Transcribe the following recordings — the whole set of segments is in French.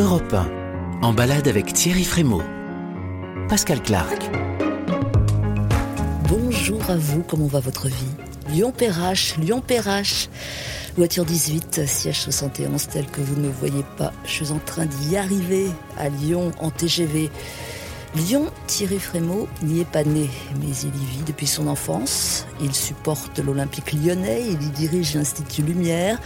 Europe 1, en balade avec Thierry Frémaux. Pascal Clark. Bonjour à vous, comment va votre vie? Lyon-Perrache, Lyon-Perrache. Voiture 18, siège 71, tel que vous ne voyez pas. Je suis en train d'y arriver à Lyon en TGV. Lyon, Thierry Frémaux n'y est pas né, mais il y vit depuis son enfance. Il supporte l'Olympique lyonnais, il y dirige l'Institut Lumière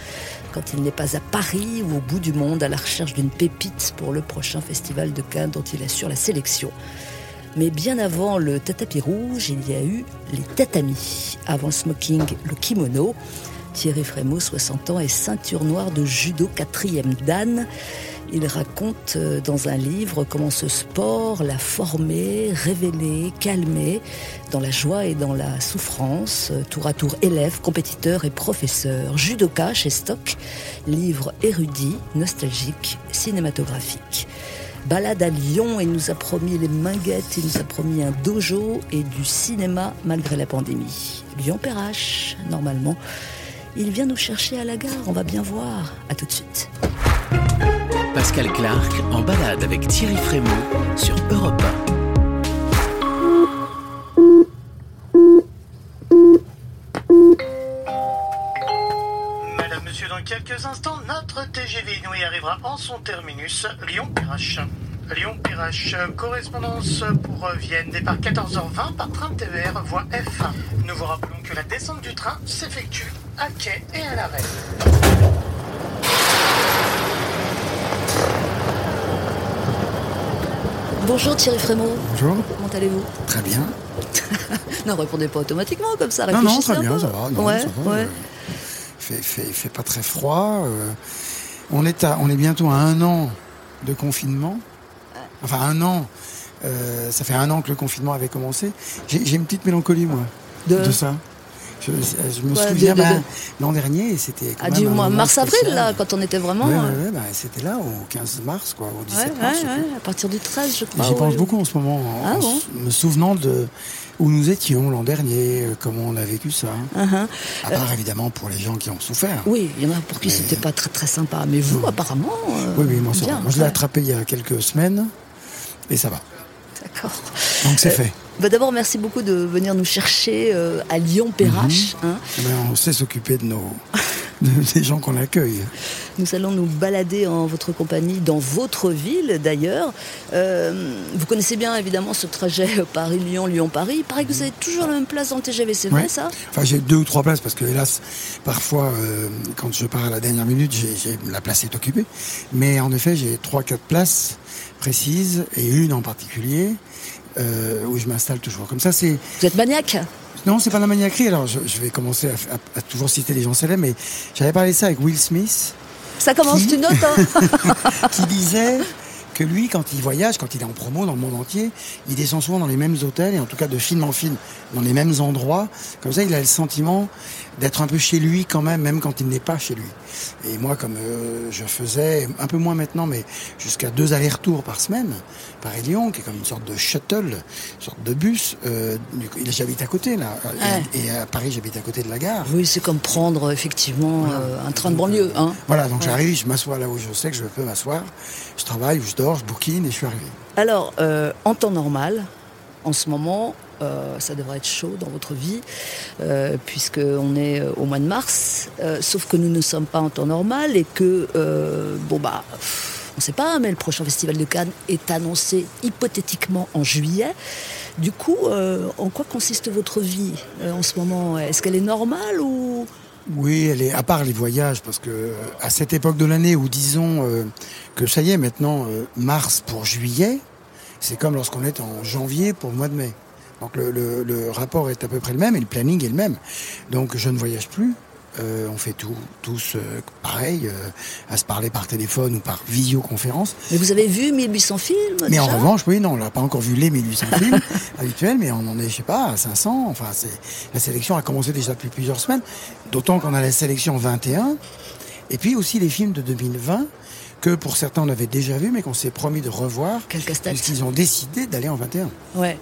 quand il n'est pas à Paris ou au bout du monde à la recherche d'une pépite pour le prochain festival de Cannes dont il assure la sélection. Mais bien avant le tatami rouge, il y a eu les tatamis. Avant le smoking, le kimono. Thierry Frémaux, 60 ans, et ceinture noire de judo quatrième dan. Il raconte euh, dans un livre comment ce sport l'a formé, révélé, calmé, dans la joie et dans la souffrance, euh, tour à tour élève, compétiteur et professeur. Judoka chez Stock, livre érudit, nostalgique, cinématographique. Balade à Lyon, il nous a promis les minguettes, il nous a promis un dojo et du cinéma malgré la pandémie. Lyon-Perrache, normalement. Il vient nous chercher à la gare, on va bien voir. À tout de suite. Pascal Clark en balade avec Thierry Frémaux sur Europe 1. Madame, Monsieur, dans quelques instants, notre TGV nous y arrivera en son terminus Lyon-Perrache. Lyon-Perrache, correspondance pour Vienne, départ 14h20 par train TVR, voie F. Nous vous rappelons que la descente du train s'effectue à quai et à l'arrêt. Bonjour Thierry Frémaux. Bonjour. Comment allez-vous? Très bien. Non, répondez pas automatiquement comme ça. Non, non, très bien, ça va. non, ouais, ça va, ouais. euh, fait, fait, fait pas très froid. euh, on, est à, on est bientôt à un an de confinement. Enfin, un an. euh, ça fait un an que le confinement avait commencé. J'ai j'ai une petite mélancolie, moi, De- de, ça. Je, je me Ouais, souviens, ben, l'an dernier, c'était. quand Ah, même du mois mars-avril, là, quand on était vraiment. Ouais, ouais, euh, ben, c'était là, au 15 mars, quoi, au 17 ouais, mars. à partir du 13, je crois. J'y pense ouais. beaucoup en ce moment, en, Ah en bon s- me souvenant de où nous étions l'an dernier, euh, comment on a vécu ça. Uh-huh. À part évidemment pour les gens qui ont souffert. Oui, il y en a pour qui c'était pas très très sympa. Mais vous, apparemment. euh, Oui, oui, moi ça bien, va. Moi je l'ai attrapé il y a quelques semaines et ça va. D'accord. Donc c'est Euh, fait. Bah, D'abord, merci beaucoup de venir nous chercher euh, à Lyon-Perrache. Mhm. hein. On sait s'occuper de nos de- des gens qu'on accueille. Nous allons nous balader en votre compagnie dans votre ville d'ailleurs. Euh, vous connaissez bien évidemment ce trajet Paris-Lyon, Lyon-Paris. Il paraît que vous avez toujours la même place dans le TGV, c'est vrai Ouais. ça? Enfin j'ai deux ou trois places parce que hélas parfois euh, quand je pars à la dernière minute la place est occupée. Mais en effet j'ai trois quatre places précises et une en particulier euh, où je m'installe toujours. Comme ça c'est Vous êtes maniaque Non, c'est pas la maniaquerie. Alors, je, je vais commencer à, à- à toujours citer des gens célèbres, mais j'avais parlé de ça avec Will Smith, Ça commence, Qui tu notes hein qui disait que lui, quand il voyage, quand il est en promo dans le monde entier, il descend souvent dans les mêmes hôtels, et en tout cas de film en film, dans les mêmes endroits. Comme ça, il a le sentiment d'être un peu chez lui quand même, même quand il n'est pas chez lui. Et moi, comme euh, je faisais, un peu moins maintenant, mais jusqu'à deux allers-retours par semaine, Paris-Lyon, qui est comme une sorte de shuttle, une sorte de bus, euh, j'habite à côté, là. Ouais. Et, et à Paris, j'habite à côté de la gare. Oui, c'est comme prendre effectivement euh, un train de banlieue. Hein. Voilà, donc j'arrive, je m'assois là où je sais que je peux m'asseoir. Je travaille, je dors, je bouquine et je suis arrivé. Alors, euh, en temps normal, en ce moment, euh, ça devrait être chaud dans votre vie, euh, puisqu'on est euh, au mois de mars, euh, sauf que nous ne sommes pas en temps normal et que, euh, bon bah, pff, on ne sait pas, mais le prochain festival de Cannes est annoncé hypothétiquement en juillet. Du coup, euh, en quoi consiste votre vie euh, en ce moment? Est-ce qu'elle est normale ou... Oui, elle est à part les voyages, parce que euh, à cette époque de l'année où disons que ça y est maintenant mars pour juillet, c'est comme lorsqu'on est en janvier pour le mois de mai. Donc le rapport est à peu près le même et le planning est le même. Donc je ne voyage plus. Euh, on fait tout, tous euh, pareil, euh, à se parler par téléphone ou par visioconférence. Mais vous avez vu 1800 films Mais en revanche, oui, non, on n'a pas encore vu les 1800 films habituels, mais on en est, je sais pas, à 500. Enfin, c'est la sélection a commencé déjà depuis plusieurs semaines, d'autant qu'on a la sélection 21, et puis aussi les films de 2020 que pour certains on avait déjà vu, mais qu'on s'est promis de revoir, Quel puisqu'ils ont décidé d'aller en 21. Ouais.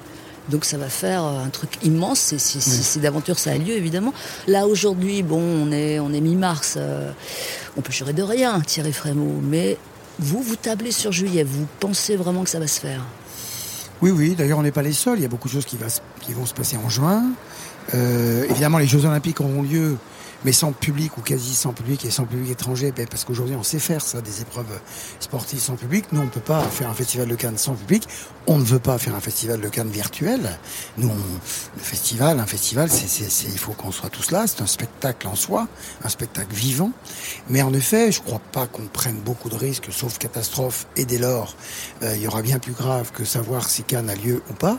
Donc ça va faire euh, un truc immense si, si, si- si d'aventure ça a lieu évidemment. Là aujourd'hui, bon, on est, on est mi-mars, euh, on peut jurer de rien, Thierry Frémaux, mais Vous, vous tablez sur juillet, vous pensez vraiment que ça va se faire? Oui, oui, d'ailleurs on n'est pas les seuls, il y a beaucoup de choses qui, va, qui vont se passer en juin. Euh, évidemment, les Jeux Olympiques auront lieu mais sans public ou quasi sans public et sans public étranger, ben, parce qu'aujourd'hui on sait faire ça, des épreuves sportives sans public. Nous, on ne peut pas faire un festival de Cannes sans public. On ne veut pas faire un festival de Cannes virtuel. Nous, le festival, un festival, c'est, il faut qu'on soit tous là. C'est un spectacle en soi, un spectacle vivant. Mais en effet, je ne crois pas qu'on prenne beaucoup de risques, sauf catastrophe. Et dès lors, euh, il y aura bien plus grave que savoir si Cannes a lieu ou pas.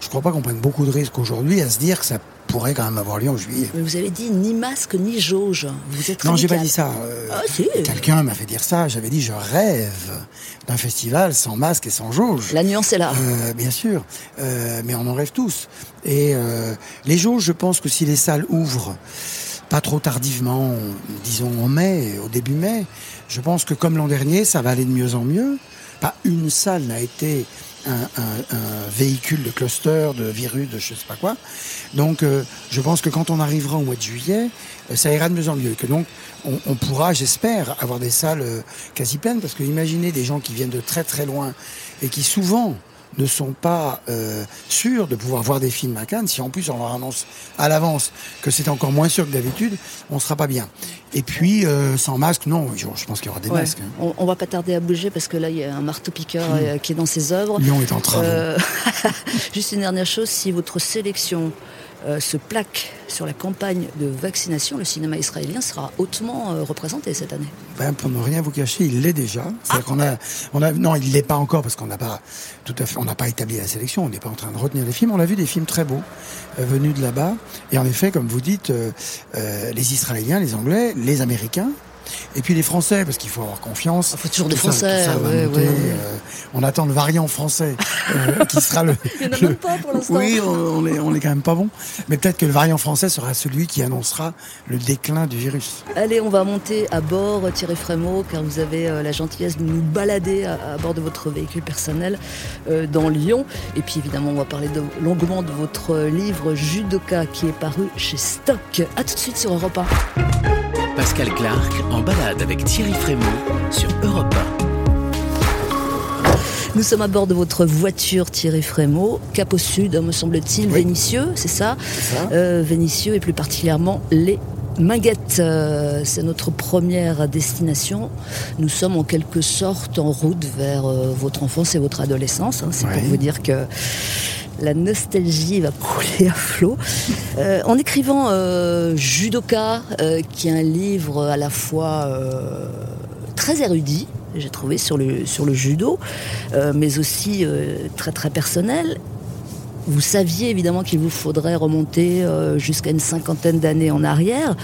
Je ne crois pas qu'on prenne beaucoup de risques aujourd'hui à se dire que ça pourrait quand même avoir lieu en juillet. Mais vous avez dit ni masque ni jauge. Vous êtes Non, j'ai pas dit ça. Euh, ah, si. Quelqu'un m'a fait dire ça. J'avais dit je rêve d'un festival sans masque et sans jauge. La nuance est là. Euh, bien sûr, euh, mais on en rêve tous. Et euh, les jauges, je pense que si les salles ouvrent pas trop tardivement, disons en mai, au début mai, je pense que comme l'an dernier, ça va aller de mieux en mieux. Pas une salle n'a été un, véhicule de cluster, de virus, de je sais pas quoi. Donc, euh, je pense que quand on arrivera au mois de juillet, euh, ça ira de mieux en mieux. Que donc, on, pourra, j'espère, avoir des salles euh, quasi pleines, parce que imaginez des gens qui viennent de très très loin et qui souvent ne sont pas euh, sûrs de pouvoir voir des films à Cannes, si en plus on leur annonce à l'avance que c'est encore moins sûr que d'habitude, on sera pas bien. Et puis, euh, sans masque, non, je, pense qu'il y aura des masques. Hein. On, on, va pas tarder à bouger parce que là, il y a un marteau-piqueur hmm. euh, qui est dans ses œuvres. Lyon est en train. Juste une dernière chose, si votre sélection euh, se plaque sur la campagne de vaccination, le cinéma israélien sera hautement euh, représenté cette année. Ben, pour ne rien vous cacher, il l'est déjà. Ah. a, on a, non, il l'est pas encore parce qu'on n'a pas tout à fait, on n'a pas établi la sélection. On n'est pas en train de retenir les films. On a vu des films très beaux euh, venus de là-bas. Et en effet, comme vous dites, les Israéliens, les Anglais, les Américains et puis les Français, parce qu'il faut avoir confiance. Il faut toujours des Français. Euh, on attend le variant français euh, qui sera le. Il n'y en a même pas pour l'instant. Oui, on, est, on est quand même pas bon. Mais peut-être que le variant français sera celui qui annoncera le déclin du virus. Allez, on va monter à bord, Thierry Frémaux, car vous avez euh, la gentillesse de nous balader à, bord de votre véhicule personnel dans Lyon. Et puis évidemment, on va parler longuement de votre livre Judoka qui est paru chez Stock. A tout de suite sur Europe 1. Pascal Clark en balade avec Thierry Frémaux sur Europe 1. Nous sommes à bord de votre voiture Thierry Frémaux, cap au sud, me semble-t-il, Vénitieux, c'est ça, euh, Vénitieux et plus particulièrement les Minguettes, euh, c'est notre première destination. Nous sommes en quelque sorte en route vers euh, votre enfance et votre adolescence. Hein. C'est pour vous dire que la nostalgie va couler à flot. Euh, en écrivant euh, Judoka, euh, qui est un livre à la fois très érudit, j'ai trouvé sur le, sur le judo, mais aussi très très personnel. Vous saviez évidemment qu'il vous faudrait remonter jusqu'à une cinquantaine d'années en arrière.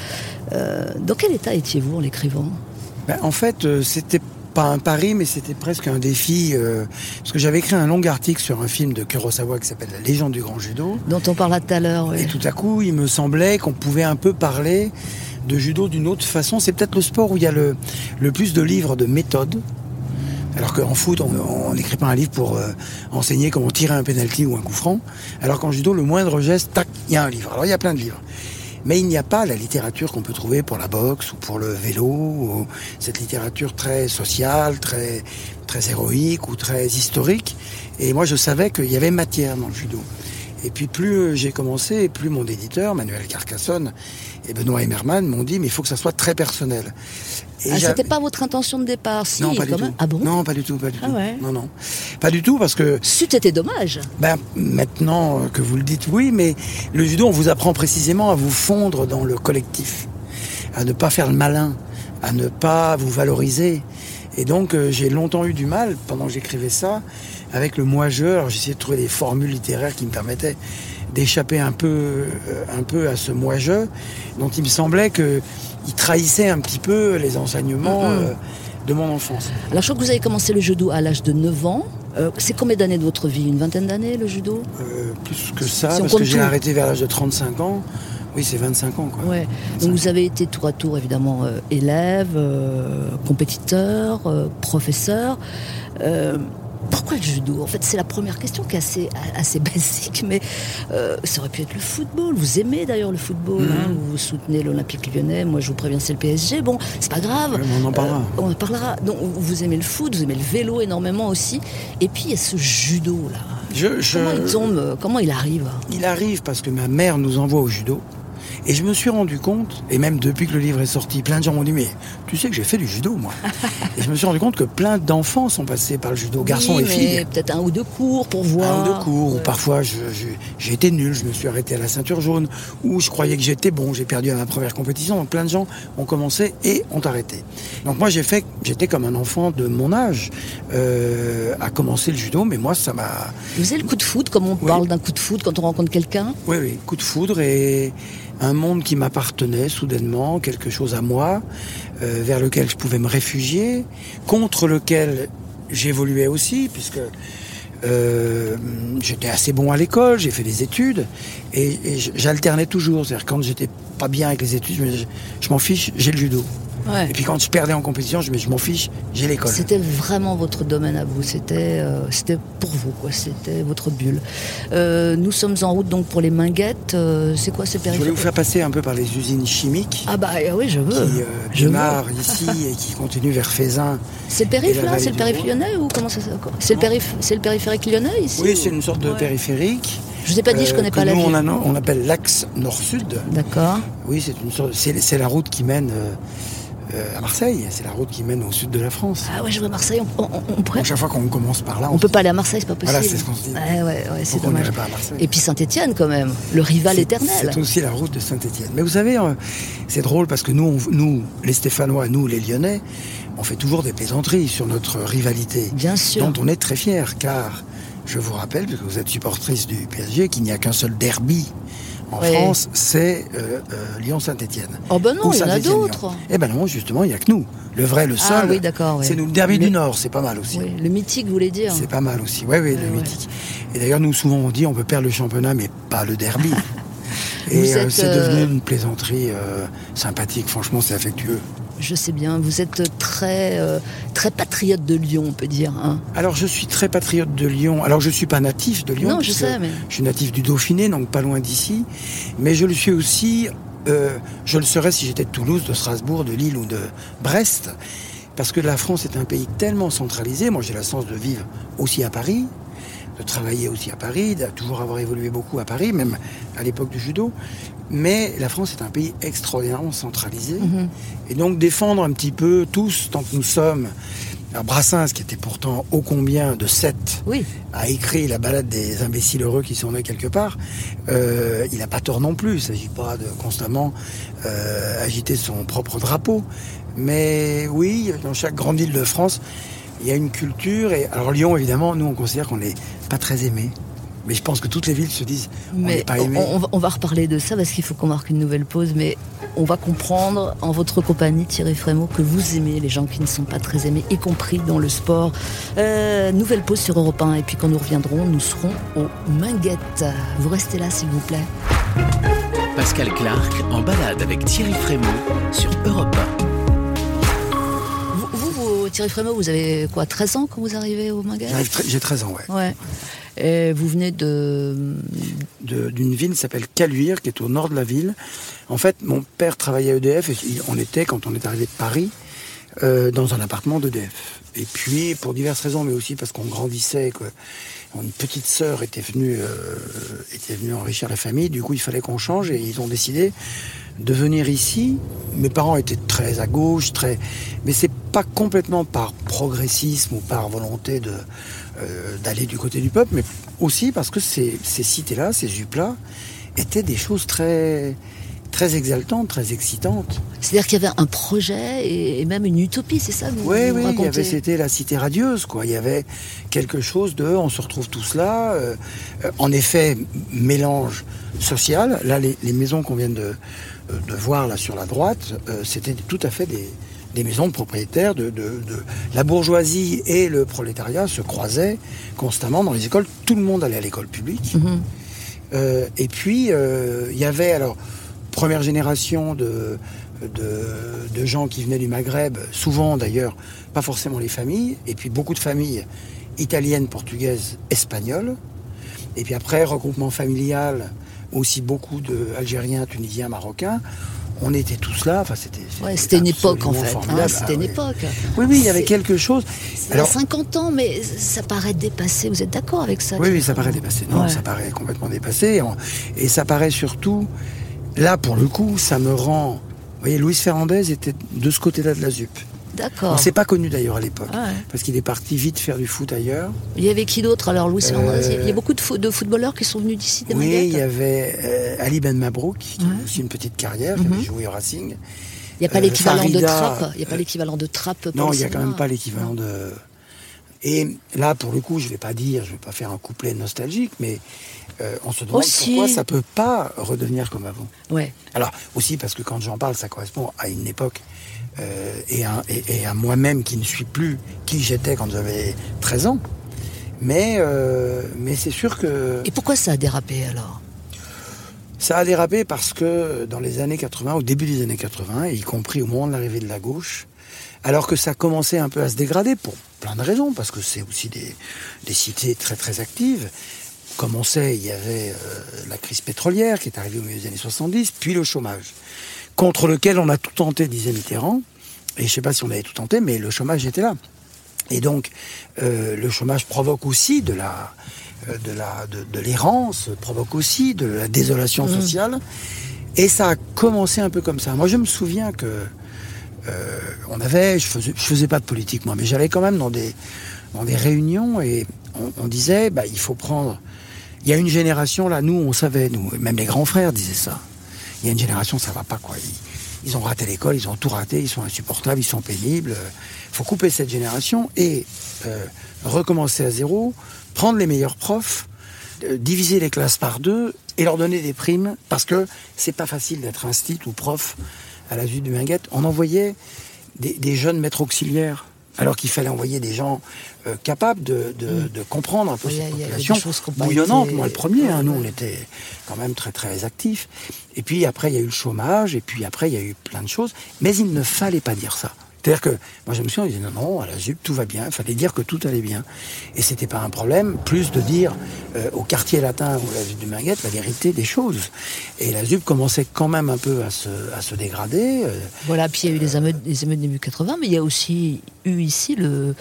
dans quel état étiez-vous en l'écrivant? Ben, En fait, c'était pas un pari, mais c'était presque un défi. Euh, parce que j'avais écrit un long article sur un film de Kurosawa qui s'appelle La légende du grand judo. Dont on parla tout à l'heure. Et tout à coup, il me semblait qu'on pouvait un peu parler de judo d'une autre façon. C'est peut-être le sport où il y a le, le plus de livres de méthode. Alors qu'en foot, on n'écrit pas un livre pour euh, enseigner comment tirer un penalty ou un coup franc. Alors qu'en judo, le moindre geste, tac, il y a un livre. Alors il y a plein de livres. Mais il n'y a pas la littérature qu'on peut trouver pour la boxe ou pour le vélo, ou cette littérature très sociale, très, très héroïque ou très historique. Et moi, je savais qu'il y avait matière dans le judo. Et puis plus j'ai commencé, plus mon éditeur, Manuel Carcassonne, et Benoît Emmerman m'ont dit, mais il faut que ça soit très personnel. Ah, c'était pas votre intention de départ, si, non, pas du tout. Ah bon Non, pas du tout, pas du ah tout. Ouais. Non, non, pas du tout parce que. C'eût été dommage. Ben maintenant que vous le dites, oui, mais le judo, on vous apprend précisément à vous fondre dans le collectif, à ne pas faire le malin, à ne pas vous valoriser. Et donc euh, j'ai longtemps eu du mal pendant que j'écrivais ça avec le moi-je. Alors j'essayais de trouver des formules littéraires qui me permettaient d'échapper un peu, euh, un peu à ce moi-je, dont il me semblait qu'il trahissait un petit peu les enseignements mm-hmm. euh, de mon enfance. Alors je crois que vous avez commencé le judo à l'âge de 9 ans. Euh, c'est combien d'années de votre vie? Une vingtaine d'années le judo? Plus que ça, parce que j'ai arrêté vers l'âge de 35 ans. Oui, c'est 25 ans. Quoi. Ouais. Donc vous avez été tour à tour évidemment élève, compétiteur, professeur pourquoi le judo? En fait, c'est la première question qui est assez, assez basique, mais euh, ça aurait pu être le football. Vous aimez d'ailleurs le football, hein, Mhm. vous soutenez l'Olympique lyonnais, moi je vous préviens, c'est le PSG. Bon, c'est pas grave. On en parlera. Euh, on en parlera. Donc, vous aimez le foot, vous aimez le vélo énormément aussi. Et puis, il y a ce judo, là. Je, je- Comment il tombe? Comment il arrive? Il arrive parce que ma mère nous envoie au judo. Et je me suis rendu compte, et même depuis que le livre est sorti, plein de gens m'ont dit Mais tu sais que j'ai fait du judo, moi. et je me suis rendu compte que plein d'enfants sont passés par le judo, garçons Oui, et filles. Peut-être un ou deux cours pour voir. Un ou deux cours, ou Ouais. parfois j'ai été nul, je me suis arrêté à la ceinture jaune, ou je croyais que j'étais bon, j'ai perdu à ma première compétition. Donc plein de gens ont commencé et ont arrêté. Donc moi j'ai fait, j'étais comme un enfant de mon âge euh, à commencer le judo, mais moi ça m'a, Vous avez le coup de foot, comme on Oui. parle d'un coup de foot quand on rencontre quelqu'un? Oui oui, coup de foudre et un monde qui m'appartenait soudainement, quelque chose à moi, euh, vers lequel je pouvais me réfugier, contre lequel j'évoluais aussi, puisque euh, j'étais assez bon à l'école, j'ai fait des études, et, j'alternais toujours. C'est-à-dire quand j'étais pas bien avec les études, je m'en fiche, j'ai le judo. Ouais. Et puis quand je perdais en compétition, je me je m'en fiche, j'ai l'école. C'était vraiment votre domaine à vous, c'était euh, c'était pour vous, quoi. c'était votre bulle. Euh, nous sommes en route donc pour les Minguettes. Euh, c'est quoi ce Je voulais périphérique vous faire passer un peu par les usines chimiques. Ah bah euh, oui, je veux. qui euh, je veux. ici et qui continuent vers Fézin. C'est le périph' là? C'est le périph' lyonnais ou comment ça s'appelle C'est le, périph- c'est le périphérique lyonnais ici Oui, ou- c'est une sorte de Ouais. périphérique. Je vous ai pas dit, je euh, connais que pas la nous, ville. on, a- on appelle l'axe nord-sud. D'accord. Oui, c'est une sorte, c'est la route qui mène euh, à Marseille. C'est la route qui mène au sud de la France. Ah ouais, je vois Marseille. On, on- on pourrait- Donc, chaque fois qu'on commence par là, on se peut dit, pas aller à Marseille, c'est pas possible. Voilà, c'est ce qu'on se dit. Ouais, ouais, ouais, c'est on dommage. pas à Marseille Et puis Saint-Étienne quand même, le rival éternel. C'est aussi la route de Saint-Étienne. Mais vous savez, euh, c'est drôle parce que nous, on- nous, les Stéphanois, nous, les Lyonnais, on fait toujours des plaisanteries sur notre rivalité. Bien sûr. dont on est très fier, car je vous rappelle, parce que vous êtes supportrice du PSG, qu'il n'y a qu'un seul derby en Oui. France, c'est euh, euh, Lyon-Saint-Etienne. Oh ben non, il y en a d'autres. Eh ben non, justement, il n'y a que nous. Le vrai, le Ah seul, oui, d'accord, oui. c'est nous. Le derby du Nord, c'est pas mal aussi. Oui, le mythique, vous voulez dire C'est pas mal aussi. Oui, oui, le mythique. Et d'ailleurs, nous, souvent, on dit on peut perdre le championnat, mais pas le derby. Et euh, c'est devenu une plaisanterie sympathique. Franchement, c'est affectueux. Je sais bien, vous êtes très, euh, très patriote de Lyon, on peut dire. hein. Alors, je suis très patriote de Lyon. Alors, je suis pas natif de Lyon. Non, je sais, mais- Je suis natif du Dauphiné, donc pas loin d'ici. Mais je le suis aussi. euh, je le serais si j'étais de Toulouse, de Strasbourg, de Lille ou de Brest. Parce que la France est un pays tellement centralisé. Moi, j'ai la chance de vivre aussi à Paris, de travailler aussi à Paris, de toujours avoir évolué beaucoup à Paris, même à l'époque du judo. Mais la France est un pays extraordinairement centralisé. Mhm. Et donc défendre un petit peu tous, tant que nous sommes. Alors Brassens, qui était pourtant ô combien de sept, Oui, a écrit la balade des imbéciles heureux qui sont nés quelque part. Euh, il n'a pas tort non plus. Il ne s'agit pas de constamment euh, agiter son propre drapeau. Mais oui, dans chaque grande ville de France, il y a une culture. Et alors Lyon, évidemment, nous on considère qu'on n'est pas très aimé. Mais je pense que toutes les villes se disent on n'est mais pas on, aimé. on va, on va reparler de ça parce qu'il faut qu'on marque une nouvelle pause. Mais on va comprendre en votre compagnie, Thierry Frémaux, que vous aimez les gens qui ne sont pas très aimés, y compris dans le sport. Euh, nouvelle pause sur Europe 1 et puis quand nous reviendrons, nous serons aux Minguettes. Vous restez là, s'il vous plaît. Pascal Clark en balade avec Thierry Frémaux sur Europe Vous, vous, vous, Thierry Frémaux, vous avez quoi, 13 ans quand vous arrivez J'arrive très- J'ai 13 ans, ouais. Ouais. Et vous venez de. d'une ville qui s'appelle Caluire, qui est au nord de la ville. En fait, mon père travaillait à EDF et on était, quand on est arrivé de Paris, euh, dans un appartement d'EDF. Et puis, pour diverses raisons, mais aussi parce qu'on grandissait, que une petite sœur était venue, euh, était venue enrichir la famille, du coup, il fallait qu'on change et ils ont décidé de venir ici. Mes parents étaient très à gauche, très, mais c'est pas complètement par progressisme ou par volonté de euh, d'aller du côté du peuple, mais aussi parce que ces, ces cités-là, ces UP-là, étaient des choses très très exaltantes, très excitantes. C'est-à-dire qu'il y avait un projet et, et même une utopie, c'est ça que vous, Oui, vous oui, racontez avait, c'était la cité radieuse, quoi. Il y avait quelque chose de, on se retrouve tous là. euh, euh, en effet, mélange social. Là, les, les maisons qu'on vient de, de voir là sur la droite, euh, c'était tout à fait des, des maisons de propriétaires. De, de, de- la bourgeoisie et le prolétariat se croisaient constamment dans les écoles. Tout le monde allait à l'école publique. Mhm. Euh, et puis, euh, il y avait alors première génération de, de, de gens qui venaient du Maghreb, souvent d'ailleurs, pas forcément les familles, et puis beaucoup de familles italienne, portugaise, espagnole. Et puis après, regroupement familial, aussi beaucoup d'Algériens, Tunisiens, Marocains. On était tous là. Enfin, c'était. Ouais, c'était une époque en fait. hein, c'était Ah une oui. époque. Oui, oui, il y avait quelque chose. Il y a 50 ans, mais ça paraît dépassé. Vous êtes d'accord avec ça Oui, oui, ça paraît dépassé. Non, Ouais. ça paraît complètement dépassé. Et ça paraît surtout, là, pour le coup, ça me rend. Vous voyez, Luis Ferrandez était de ce côté-là de la ZUP. D'accord. On s'est pas connu d'ailleurs à l'époque. Ah ouais. Parce qu'il est parti vite faire du foot ailleurs. Il y avait qui d'autre alors, Louis Euh, Il y a beaucoup de, fo- de footballeurs qui sont venus d'ici, des Oui, Maguettes il y avait euh, Ali Ben Mabrouk, qui Ouais. a aussi une petite carrière, qui Mhm. avait joué au Racing. Il n'y a pas euh, l'équivalent de trappe. Il n'y a pas euh, l'équivalent de trappe. Non, il n'y a quand même pas l'équivalent de. Et là, pour le coup, je vais pas dire, je vais pas faire un couplet nostalgique, mais euh, on se demande Aussi. pourquoi ça peut pas redevenir comme avant. Ouais. Alors aussi parce que quand j'en parle, ça correspond à une époque euh, et, à, et- et à moi-même qui ne suis plus qui j'étais quand j'avais 13 ans. Mais, euh, mais c'est sûr que Et pourquoi ça a dérapé alors? Ça a dérapé parce que dans les années 80, au début des années 80, y compris au moment de l'arrivée de la gauche, alors que ça commençait un peu à se dégrader pour plein de raisons, parce que c'est aussi des, des cités très très actives. Comme on sait, il y avait euh, la crise pétrolière qui est arrivée au milieu des années 70, puis le chômage, contre lequel on a tout tenté, disait Mitterrand. Et je ne sais pas si on avait tout tenté, mais le chômage était là. Et donc, euh, le chômage provoque aussi de la, euh, de la, de, de l'errance, provoque aussi de la désolation sociale. Et ça a commencé un peu comme ça. Moi, je me souviens que euh, on avait, je faisais, je faisais pas de politique moi, mais j'allais quand même dans des, dans des réunions et on, on disait, bah, il faut prendre. Il y a une génération là, nous, on savait, nous, même les grands frères disaient ça. Il y a une génération, ça va pas quoi. Ils, ont raté l'école, ils ont tout raté, ils sont insupportables, ils sont pénibles. Il faut couper cette génération et euh, recommencer à zéro, prendre les meilleurs profs, euh, diviser les classes par deux et leur donner des primes parce que c'est pas facile d'être instit ou prof à la vue du Minguette. On envoyait des jeunes maîtres auxiliaires alors qu'il fallait envoyer des gens euh, capables de, de- de comprendre un peu Oui, cette population bouillonnante. été- Moi, le premier, hein, nous, on était quand même très très actifs. Et puis après, il y a eu le chômage, et puis après, il y a eu plein de choses. Mais il ne fallait pas dire ça. C'est-à-dire que moi, je me souviens, on disait non, non, à la ZUP, tout va bien. Il fallait dire que tout allait bien. Et c'était pas un problème, plus de dire euh, au quartier latin ou à la ZUP du Minguette la vérité des choses. Et la ZUP commençait quand même un peu à se, à se dégrader. euh, Voilà, puis il y a eu les émeutes, les émeutes début 80, mais il y a aussi eu ici le,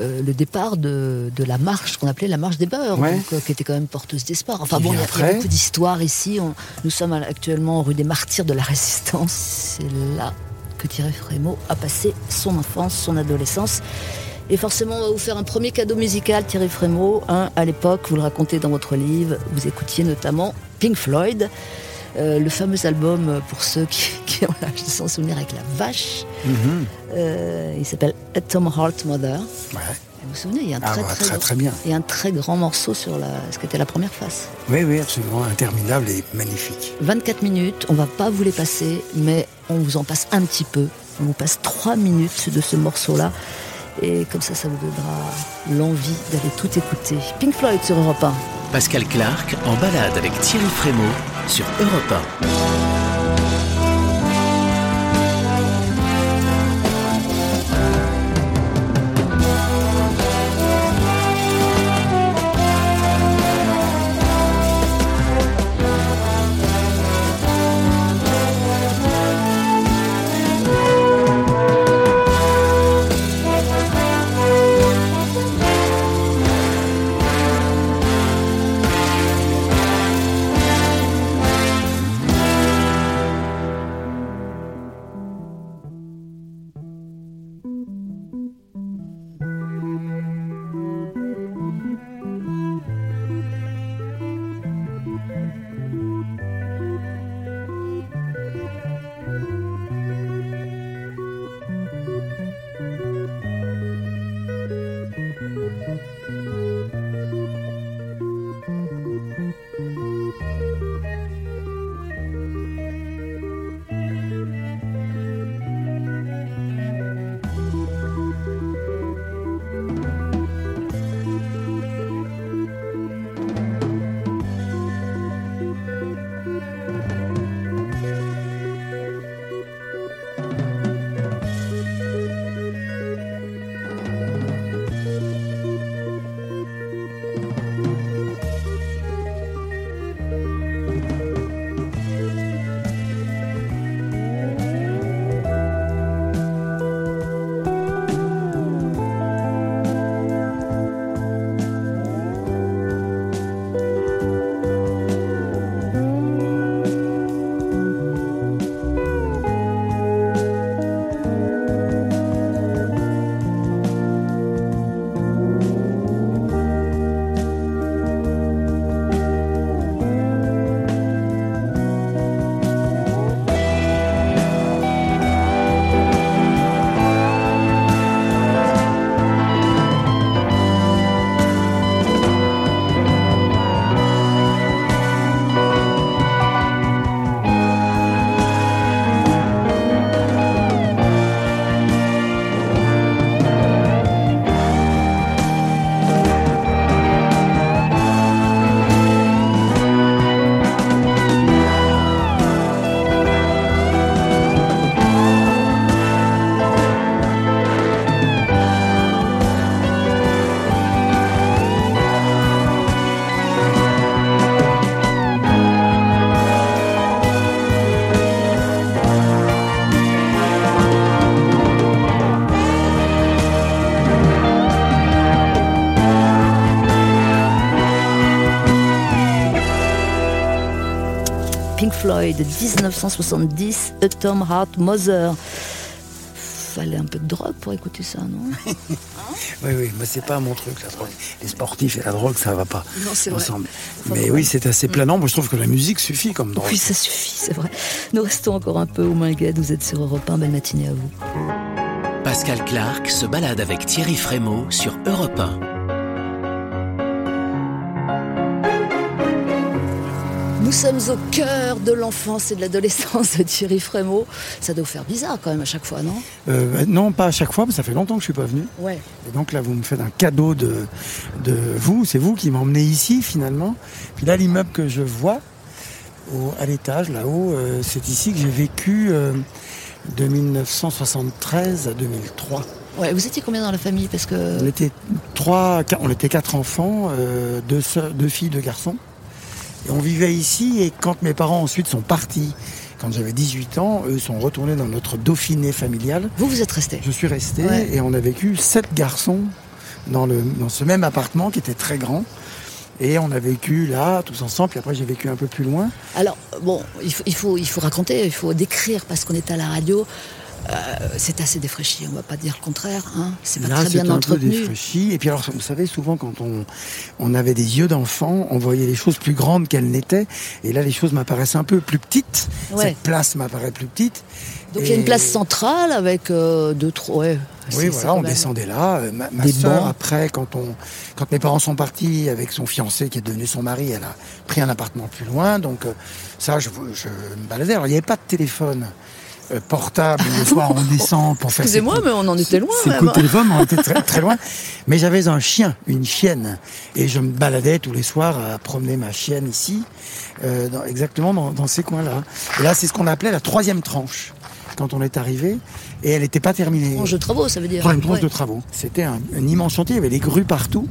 euh, le départ de, de la marche qu'on appelait la marche des beurs, Ouais. donc, euh, qui était quand même porteuse d'espoir. Enfin bon, il y, a- beaucoup d'histoires ici. On- nous sommes actuellement rue des Martyrs de la Résistance. C'est là que Thierry Frémaux a passé son enfance, son adolescence. Et forcément, on va vous faire un premier cadeau musical, Thierry Frémaux. hein. à l'époque, vous le racontez dans votre livre, vous écoutiez notamment Pink Floyd. Euh, le fameux album, pour ceux qui, qui ont l'âge de s'en souvenir, avec la vache. Euh, il s'appelle A Tom Heart Mother. ouais. Vous vous souvenez, il y a un Ah, très, bah, très, très, grand- très bien. il y a un très grand morceau sur la, ce qui était la première face. Oui, oui, absolument interminable et magnifique. 24 minutes, on va pas vous les passer, mais on vous en passe un petit peu. On vous passe 3 minutes de ce morceau-là. Et comme ça, ça vous donnera l'envie d'aller tout écouter. Pink Floyd sur Europe 1. Pascal Clark en balade avec Thierry Frémaux sur Europe 1. Floyd, 1970, A Tom Heart Mother. Fallait un peu de drogue pour écouter ça, non Oui, oui, mais c'est pas mon truc, la drogue. Les sportifs et la drogue, ça va pas Non, c'est vrai. ensemble. Enfin, mais oui, c'est assez planant. Moi, je trouve que la musique suffit comme drogue. Oui, ça suffit, c'est vrai. Nous restons encore un peu au Minguette. Vous êtes sur Europe 1. Belle matinée à vous. Pascal Clark se balade avec Thierry Frémaux sur Europe 1. Nous sommes au cœur de l'enfance et de l'adolescence de Thierry Frémaux. Ça doit vous faire bizarre quand même à chaque fois, non? Euh, bah, non, pas à chaque fois, que ça fait longtemps que je suis pas venu. Ouais. Et donc là, vous me faites un cadeau de, de vous. C'est vous qui m'emmenez ici, finalement. Puis là, l'immeuble que je vois, au- à l'étage, là-haut, euh, c'est ici que j'ai vécu euh, de 1973 à 2003. Ouais, vous étiez combien dans la famille? Parce que. On était trois, on était quatre enfants, deux, sœurs- deux filles, deux garçons. Et on vivait ici et quand mes parents ensuite sont partis, quand j'avais 18 ans, eux sont retournés dans notre Dauphiné familial. Vous, vous êtes resté. Je suis resté Ouais. et on a vécu sept garçons dans, le, dans ce même appartement qui était très grand. Et on a vécu là, tous ensemble, puis après j'ai vécu un peu plus loin. Alors, bon, il faut, il faut, il faut raconter, il faut décrire parce qu'on est à la radio. Euh, c'est assez défraîchi, on va pas dire le contraire. Hein. C'est pas Là, très bien un peu entretenu. défraîchi. Et puis alors, vous savez, souvent quand on, on avait des yeux d'enfant, on voyait les choses plus grandes qu'elles n'étaient. Et là, les choses m'apparaissent un peu plus petites. Ouais. Cette place m'apparaît plus petite. Donc il y a une place centrale avec euh, deux, trois. Ouais, Oui, voilà, on descendait là. Euh, Ma, bancs. après, quand, on, quand mes parents sont partis avec son fiancé qui est devenu son mari, elle a pris un appartement plus loin. Donc, euh, ça, je, je me baladais. Alors, il n'y avait pas de téléphone portable. Le soir, on descend pour faire Excusez-moi, mais on en était loin. même. coups de téléphone, on était très, très loin. Mais j'avais un chien, une chienne. Et je me baladais tous les soirs à promener ma chienne ici, euh, dans- exactement dans, dans ces coins-là. Et là, c'est ce qu'on appelait la troisième tranche, quand on est arrivé. Et elle n'était pas terminée. Tranche de travaux, ça veut dire. Troisième tranche Ouais. de travaux. C'était un, un immense chantier, il y avait des grues partout.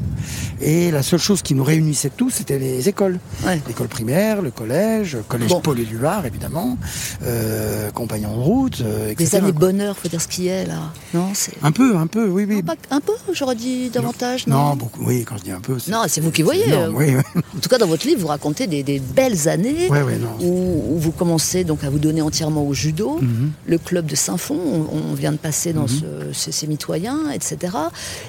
Et la seule chose qui nous réunissait tous, c'était les écoles. Ouais. L'école primaire, le collège, collège Bon. Paul Éluard, évidemment, euh, compagnon de route, euh, etc. Des années bonheur, faut dire ce qu'il est là. Non, c'est. Un peu, un peu, oui, oui. Non, pas- un peu, j'aurais dit davantage. Non, Non, beaucoup, oui, quand je dis un peu. Non, c'est vous qui voyez. Non, oui, oui. En tout cas, dans votre livre, vous racontez des, des belles années Ouais, où, où vous commencez donc à vous donner entièrement au judo. Mhm. Le club de Saint-Fond, on, on vient de passer dans ce- ce- ces mitoyens, etc.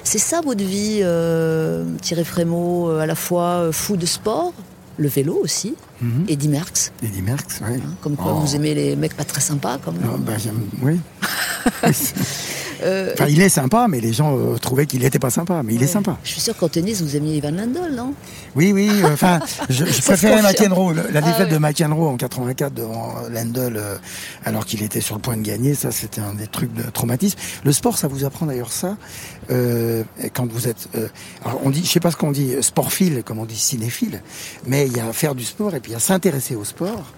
C'est ça votre vie, euh, Thierry Frémaux, euh, à la fois euh, fou de sport, le vélo aussi, Mhm. Eddie Merckx, Eddie Merckx, oui. hein, comme quoi Oh. vous aimez les mecs pas très sympas, comme Non, ben, oui. Euh, Enfin, il est sympa, mais les gens euh, trouvaient qu'il n'était pas sympa. Mais il est sympa. Je suis sûr qu'en tennis, vous aimiez Ivan Lendl, non? Oui, oui. euh, Enfin, je, préférais. McEnroe. Le- La Ah, défaite de McEnroe en 84 devant Lendl, euh, alors qu'il était sur le point de gagner, ça, c'était un des trucs de traumatisme. Le sport, ça vous apprend d'ailleurs ça. euh, quand vous êtes, euh, alors on dit, je sais pas ce qu'on dit, sportphile, comme on dit cinéphile, mais il y a faire du sport et puis il y a s'intéresser au sport.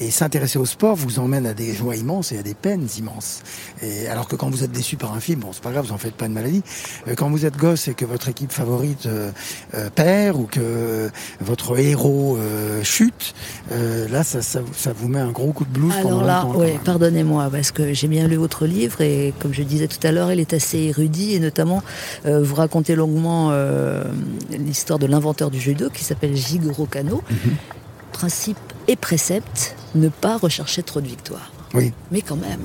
Et s'intéresser au sport vous emmène à des joies immenses et à des peines immenses. Et alors que quand vous êtes déçu par un film, bon, c'est pas grave, vous en faites pas de maladie. Euh, Quand vous êtes gosse et que votre équipe favorite euh, euh, perd ou que votre héros euh, chute, euh, là, ça, ça, ça vous met un gros coup de blues Alors pendant là, même. pardonnez-moi, parce que j'ai bien lu votre livre et comme je disais tout à l'heure, il est assez érudit et notamment euh, vous racontez longuement euh, l'histoire de l'inventeur du judo qui s'appelle Jigoro Kano. Mhm. Principe et précepte, ne pas rechercher trop de victoires. Oui. Mais quand même,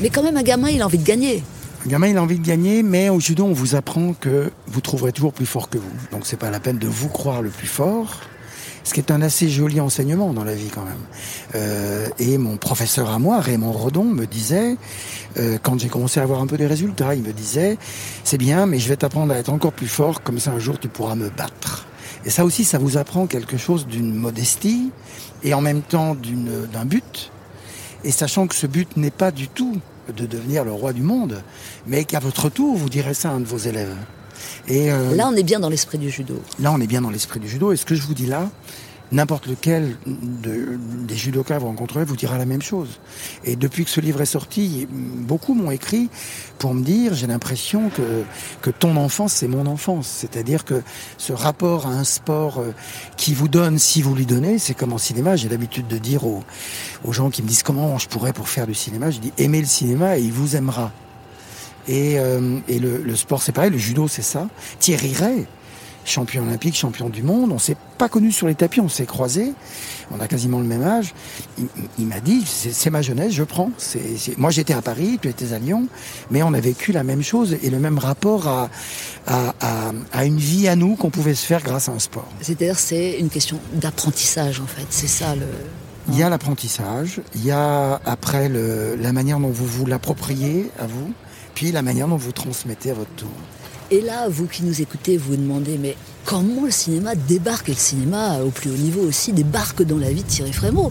mais quand même, un gamin, il a envie de gagner. Un gamin, il a envie de gagner, mais au judo, on vous apprend que vous trouverez toujours plus fort que vous. Donc, c'est pas la peine de vous croire le plus fort. Ce qui est un assez joli enseignement dans la vie quand même. Euh, et mon professeur à moi, Raymond Redon, me disait, euh, quand j'ai commencé à avoir un peu des résultats, il me disait, c'est bien, mais je vais t'apprendre à être encore plus fort, comme ça un jour tu pourras me battre. Et ça aussi, ça vous apprend quelque chose d'une modestie et en même temps d'une- d'un but. Et sachant que ce but n'est pas du tout de devenir le roi du monde, mais qu'à votre tour, vous direz ça à un de vos élèves. Et euh, Là, on est bien dans l'esprit du judo. Là, on est bien dans l'esprit du judo. Et ce que je vous dis là, n'importe lequel de- des judokas vous rencontrerez vous dira la même chose. Et depuis que ce livre est sorti, beaucoup m'ont écrit pour me dire, j'ai l'impression que, que ton enfance, c'est mon enfance. C'est-à-dire que ce rapport à un sport euh, qui vous donne si vous lui donnez, c'est comme en cinéma. J'ai l'habitude de dire aux, aux gens qui me disent comment je pourrais pour faire du cinéma, je dis aimez le cinéma et il vous aimera. Et, euh, et le, le sport, c'est pareil, le judo, c'est ça. Thierry Ray, champion olympique, champion du monde. On s'est pas connus sur les tapis, on s'est croisés. On a quasiment le même âge. Il, m'a dit, c'est ma jeunesse, je prends. Moi, j'étais à Paris, tu étais à Lyon, mais on a vécu la même chose et le même rapport à, à, une vie à nous qu'on pouvait se faire grâce à un sport. C'est-à-dire, c'est une question d'apprentissage, en fait. C'est ça le. Il y a l'apprentissage, il y a après le, la manière dont vous vous l'appropriez à vous, puis la manière dont vous transmettez à votre tour. Et là, vous qui nous écoutez, vous vous demandez, mais comment le cinéma débarque Et le cinéma, au plus haut niveau aussi, débarque dans la vie de Thierry Frémaux?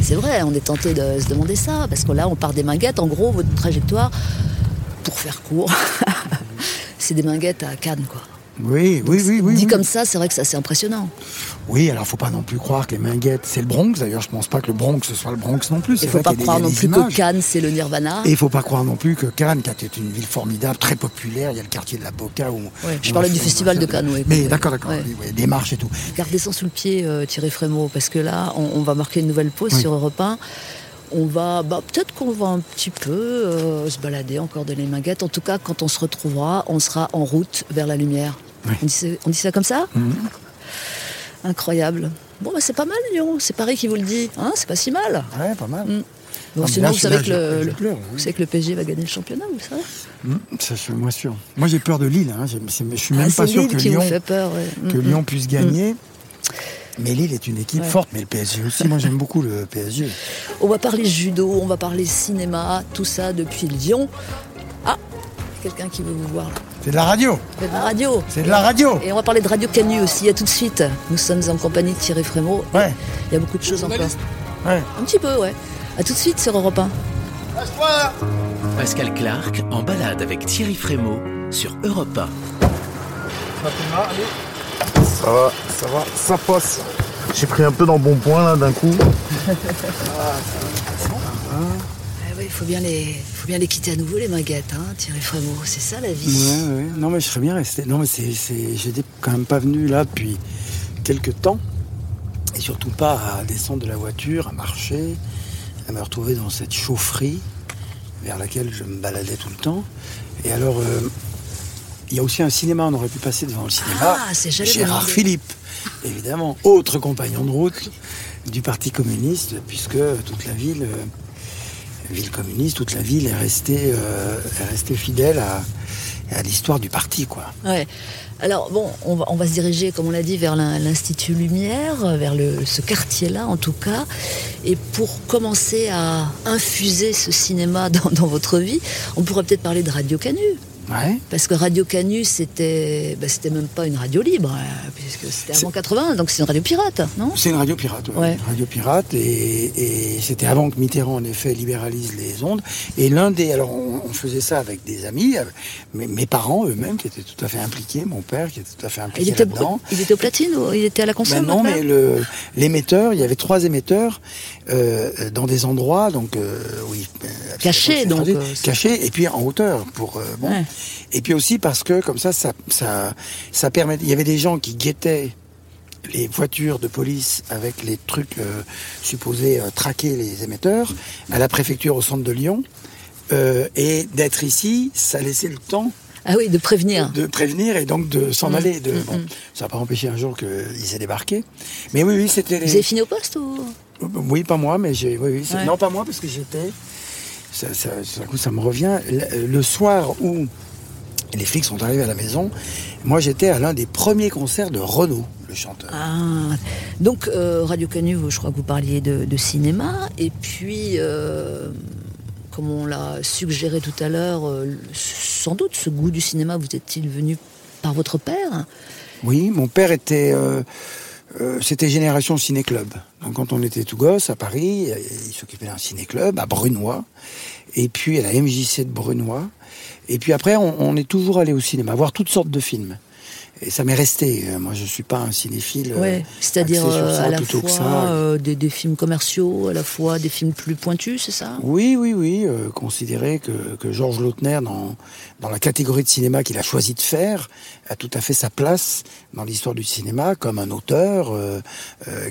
C'est vrai, on est tenté de se demander ça, parce que là, on part des minguettes. En gros, votre trajectoire, pour faire court, c'est des minguettes à Cannes, quoi. Oui, oui, oui, oui. Dit comme ça, c'est vrai que c'est assez impressionnant. Oui, alors faut pas non plus croire que les Minguettes, c'est le Bronx. D'ailleurs, je pense pas que le Bronx, ce soit le Bronx non plus. Il faut pas croire non plus que Cannes, c'est le Nirvana. Et il faut pas croire non plus que Cannes, qui est une ville formidable, très populaire, il y a le quartier de la Boca. Où, je parlais du festival de Cannes, oui. Mais d'accord, d'accord, des marches et tout. Gardez ça sous le pied, euh, Thierry Frémaux, parce que là, on, va marquer une nouvelle pause sur Europe 1 on va, bah, peut-être qu'on va un petit peu euh, se balader encore dans les Minguettes. En tout cas, quand on se retrouvera, on sera en route vers la lumière. On, dit, ça comme ça mhm. Incroyable. Bon, bah, c'est pas mal, Lyon. C'est Paris qui vous le dit. Hein c'est pas si mal. Ouais, pas mal. Mm. Bon, sinon, vous savez, que le, que le PSG va gagner le championnat, vous savez mm, Ça, je suis moins sûr. Moi, j'ai peur de Lille. Hein. Je, suis même ah, pas sûr que, Lyon, peur, que Lyon puisse gagner. Mais Lille est une équipe forte, mais le PSG aussi. Moi, j'aime beaucoup le PSG. On va parler judo, on va parler cinéma, tout ça depuis Lyon. Ah, quelqu'un qui veut vous voir là. C'est de la radio. C'est de la radio. C'est de la radio. Et on va parler de Radio Canu aussi. À tout de suite. Nous sommes en compagnie de Thierry Frémaux. Ouais. Il y a beaucoup de choses encore. Ouais. Un petit peu, ouais. À tout de suite sur Europe 1. Pascal Clark en balade avec Thierry Frémaux sur Europe 1. Ça va, ça va, ça passe. J'ai pris un peu dans bon point là d'un coup. il faut bien les, bien les quitter à nouveau les maguettes, hein, Thierry Frémaux. C'est ça la vie. Ouais, ouais. Non mais je serais bien resté. Non mais c'est, c'est, j'étais quand même pas venu là depuis quelques temps, et surtout pas à descendre de la voiture, à marcher, à me retrouver dans cette chaufferie vers laquelle je me baladais tout le temps. Et alors, euh, il y a aussi un cinéma, on aurait pu passer devant le cinéma. Ah, c'est Gérard Philippe, évidemment, autre compagnon de route du Parti communiste, puisque toute la ville euh, ville communiste, toute la ville est restée, euh, est restée fidèle à, l'histoire du parti, quoi. Alors bon, on va, on va se diriger, comme on l'a dit, vers l'Institut Lumière, vers ce quartier-là en tout cas. Et pour commencer à infuser ce cinéma dans, dans votre vie, on pourrait peut-être parler de Radio Canu. Parce que Radio Canu, c'était bah, c'était même pas une radio libre, hein, puisque c'était avant 80, donc c'est une radio pirate, non? C'est une radio pirate, ouais. Une radio pirate, et, c'était avant que Mitterrand, en effet, libéralise les ondes. Et l'un des... Alors, on, faisait ça avec des amis, euh, mes, parents eux-mêmes, qui étaient tout à fait impliqués, mon père, qui était tout à fait impliqué là-dedans. Il était au platine ou il était à la console ben Non, mais l'émetteur, il y avait trois émetteurs euh, dans des endroits, donc... Euh, oui, cachés, donc. Cachés, et puis en hauteur, pour... bon... Et puis aussi parce que comme ça, ça, ça, permet. Il y avait des gens qui guettaient les voitures de police avec les trucs euh, supposés euh, traquer les émetteurs à la préfecture au centre de Lyon. Euh, et d'être ici, ça laissait le temps. Ah oui, de prévenir. De prévenir et donc de s'en mmh. aller. De, mmh, bon, mmh. Ça n'a pas empêché un jour qu'ils aient débarqué. Mais oui, oui, c'était. Vous avez fini au poste ou? Oui, pas moi, mais j'ai. Oui, oui, Non, pas moi, parce que j'étais. Ça, ça, ça, ça, me revient. le soir où les flics sont arrivés à la maison. Moi, j'étais à l'un des premiers concerts de Renaud, le chanteur. Ah, donc euh, Radio Canu, je crois que vous parliez de, cinéma, et puis, euh, comme on l'a suggéré tout à l'heure, euh, sans doute ce goût du cinéma vous est-il venu par votre père? Oui, mon père était. c'était Génération Ciné Club. Donc, quand on était tout gosse à Paris, il s'occupait d'un ciné club à Brunois, et puis à la MJC de Brunois. Et puis après, on, est toujours allé au cinéma, voir toutes sortes de films. Et ça m'est resté. Euh, moi, je suis pas un cinéphile. Euh, ouais, c'est-à-dire euh, à la fois des, films commerciaux, à la fois des films plus pointus, c'est ça? Oui, oui, oui. considérer que, que Georges Lautner, dans, dans la catégorie de cinéma qu'il a choisi de faire, a tout à fait sa place dans l'histoire du cinéma comme un auteur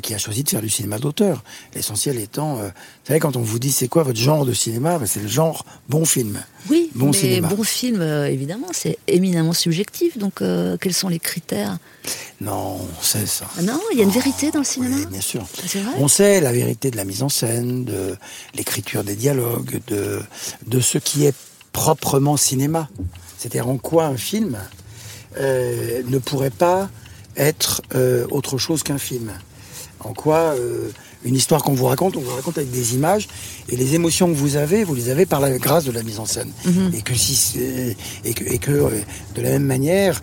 qui a choisi de faire du cinéma d'auteur. L'essentiel étant, vous savez, quand on vous dit c'est quoi votre genre de cinéma, ben, c'est le genre bon film. Oui, bon mais bon film, évidemment, c'est éminemment subjectif. Donc, quels sont les critères? Non, on sait ça. Ah non, il y a une vérité dans le cinéma? Oui, bien sûr. Ah, vrai? On sait la vérité de la mise en scène, de l'écriture des dialogues, de, de ce qui est proprement cinéma. C'est-à-dire en quoi un film euh, ne pourrait pas être euh, autre chose qu'un film. En quoi euh, une histoire qu'on vous raconte, on vous raconte avec des images, et les émotions que vous avez, vous les avez par la grâce de la mise en scène. Et que si et que, et que euh, de la même manière,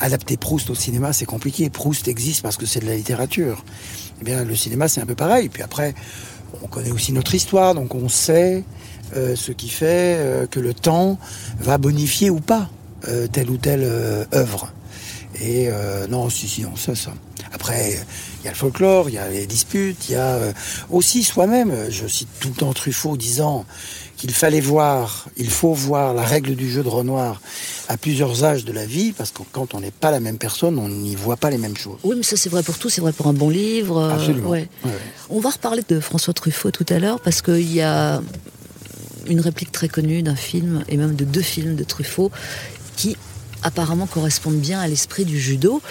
adapter Proust au cinéma, c'est compliqué. Proust existe parce que c'est de la littérature. Eh bien, le cinéma, c'est un peu pareil. Puis après, on connaît aussi notre histoire, donc on sait euh, ce qui fait euh, que le temps va bonifier ou pas euh, telle ou telle œuvre. Et non, si, si, on sait ça. Après, il y a le folklore, il y a les disputes, il y a euh, aussi soi-même. Je cite tout le temps Truffaut disant qu'il fallait voir, il faut voir la règle du jeu de Renoir à plusieurs âges de la vie, parce que quand on n'est pas la même personne, on n'y voit pas les mêmes choses. Oui, mais ça c'est vrai pour tout, c'est vrai pour un bon livre. euh, Absolument. ouais. Ouais, ouais. On va reparler de François Truffaut tout à l'heure parce qu'il y a une réplique très connue d'un film et même de deux films de Truffaut qui apparemment correspondent bien à l'esprit du judo.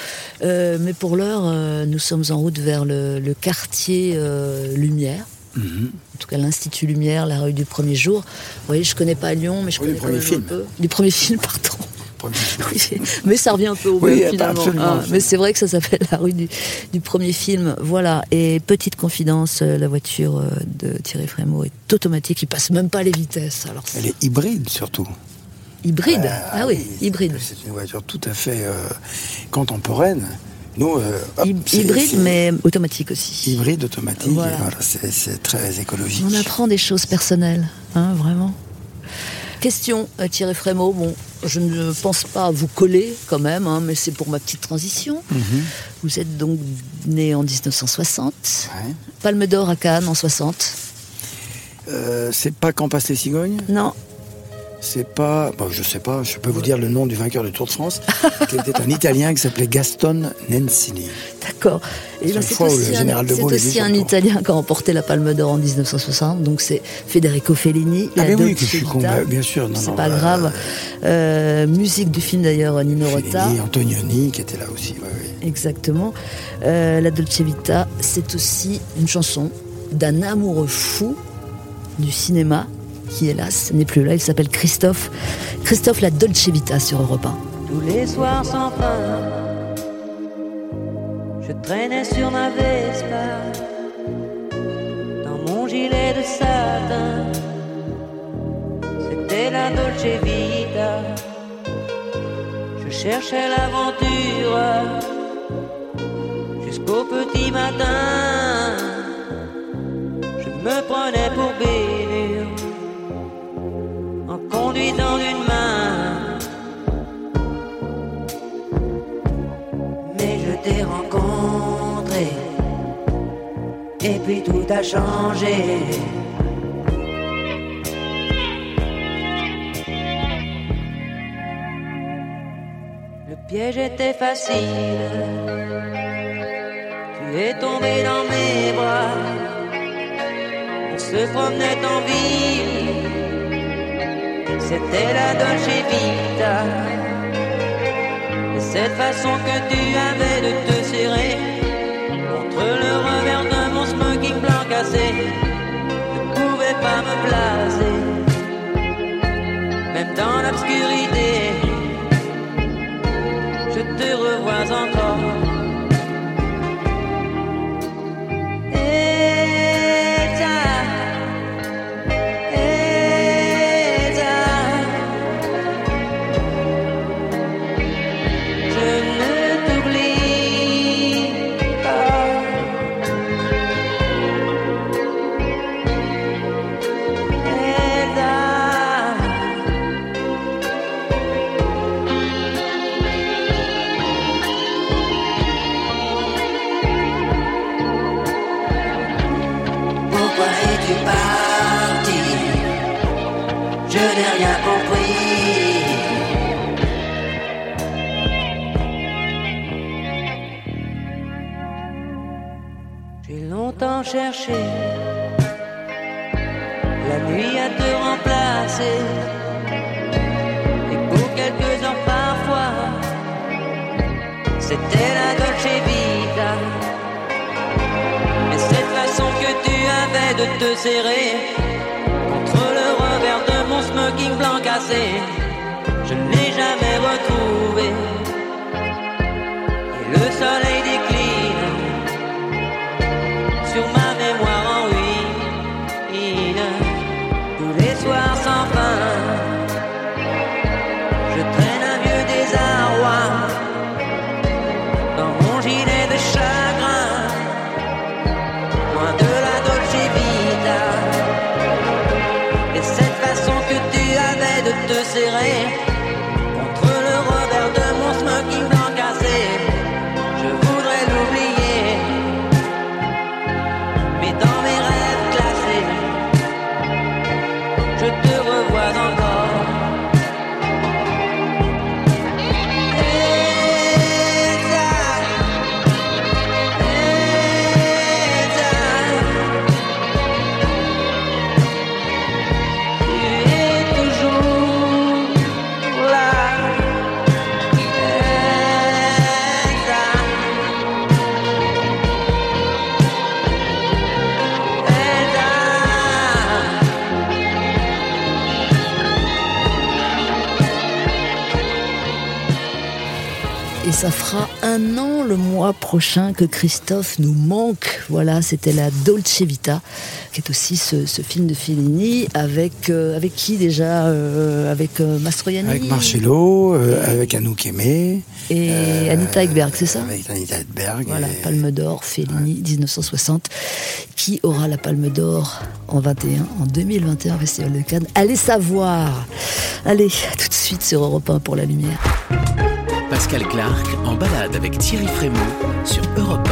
Euh, mais pour l'heure, euh, nous sommes en route vers le, le quartier euh, Lumière. Mhm. En tout cas, l'Institut Lumière, la rue du premier jour. Vous voyez, je connais pas Lyon, mais je Oui, connais du quand premier même film. un peu. Du premier film, pardon. Oui, mais ça revient un peu au Oui, même pas finalement. absolument. mais c'est vrai que ça s'appelle la rue du, du premier film. Voilà. Et petite confidence, la voiture de Thierry Frémaux est automatique. Il passe même pas les vitesses. Alors Elle est hybride surtout. Hybride. Euh, ah oui, hybride. C'est une voiture tout à fait euh, contemporaine. Nous, euh, hop, Hybride, mais automatique aussi. hybride automatique. Voilà. c'est très écologique. On apprend des choses personnelles, hein, vraiment. Question, euh, Thierry Frémaux. Bon, je ne pense pas vous coller quand même, hein, mais c'est pour ma petite transition. Mhm. Vous êtes donc né en 1960. Ouais. Palme d'or à Cannes en 60. Euh, c'est pas Quand passent les cigognes Non, C'est pas. Bon, je sais pas, je peux vous dire le nom du vainqueur du Tour de France, qui était un Italien qui s'appelait Gaston Nencini. d'accord. Et C'est ben, le un, aussi un. Italien qui a remporté la Palme d'or en 1960. Donc c'est Federico Fellini. Ah, mais oui, que je suis con, bien sûr. C'est pas bah, grave. Euh, musique du film d'ailleurs, Nino Rota. Fellini, Antonioni qui était là aussi. ouais, ouais. Exactement. Euh, la Dolce Vita, c'est aussi une chanson d'un amoureux fou du cinéma qui, hélas, n'est plus là. Il s'appelle Christophe. Christophe La Dolce Vita sur Europe 1. Tous les soirs sans fin, je traînais sur ma Vespa, dans mon gilet de satin. C'était la Dolce Vita. Je cherchais l'aventure jusqu'au petit matin. Je me prenais pour bénure en conduisant d'une main. Mais je t'ai rencontré et puis tout a changé. Le piège était facile. Tu es tombé dans mes bras. On se promenait en ville. C'était la Dolce Vita. Et cette façon que tu avais de te serrer contre le revers de mon smoking blanc cassé ne pouvait pas me placer. Même dans l'obscurité, je te revois encore. Ça fera un an le mois prochain que Christophe nous manque. Voilà, c'était la Dolce Vita, qui est aussi ce, ce film de Fellini avec euh, avec qui déjà euh, Avec euh, Mastroianni Avec Marcello, euh, avec Anouk Aimé. et Anita Ekberg, c'est ça? Avec Anita Ekberg. Voilà, et- Palme d'Or, Fellini, 1960. Qui aura la Palme d'Or en 21, en 2021, Festival de Cannes? Allez savoir Allez, tout de suite sur Europe 1 pour la lumière. Pascal Clark en balade avec Thierry Frémaux sur Europe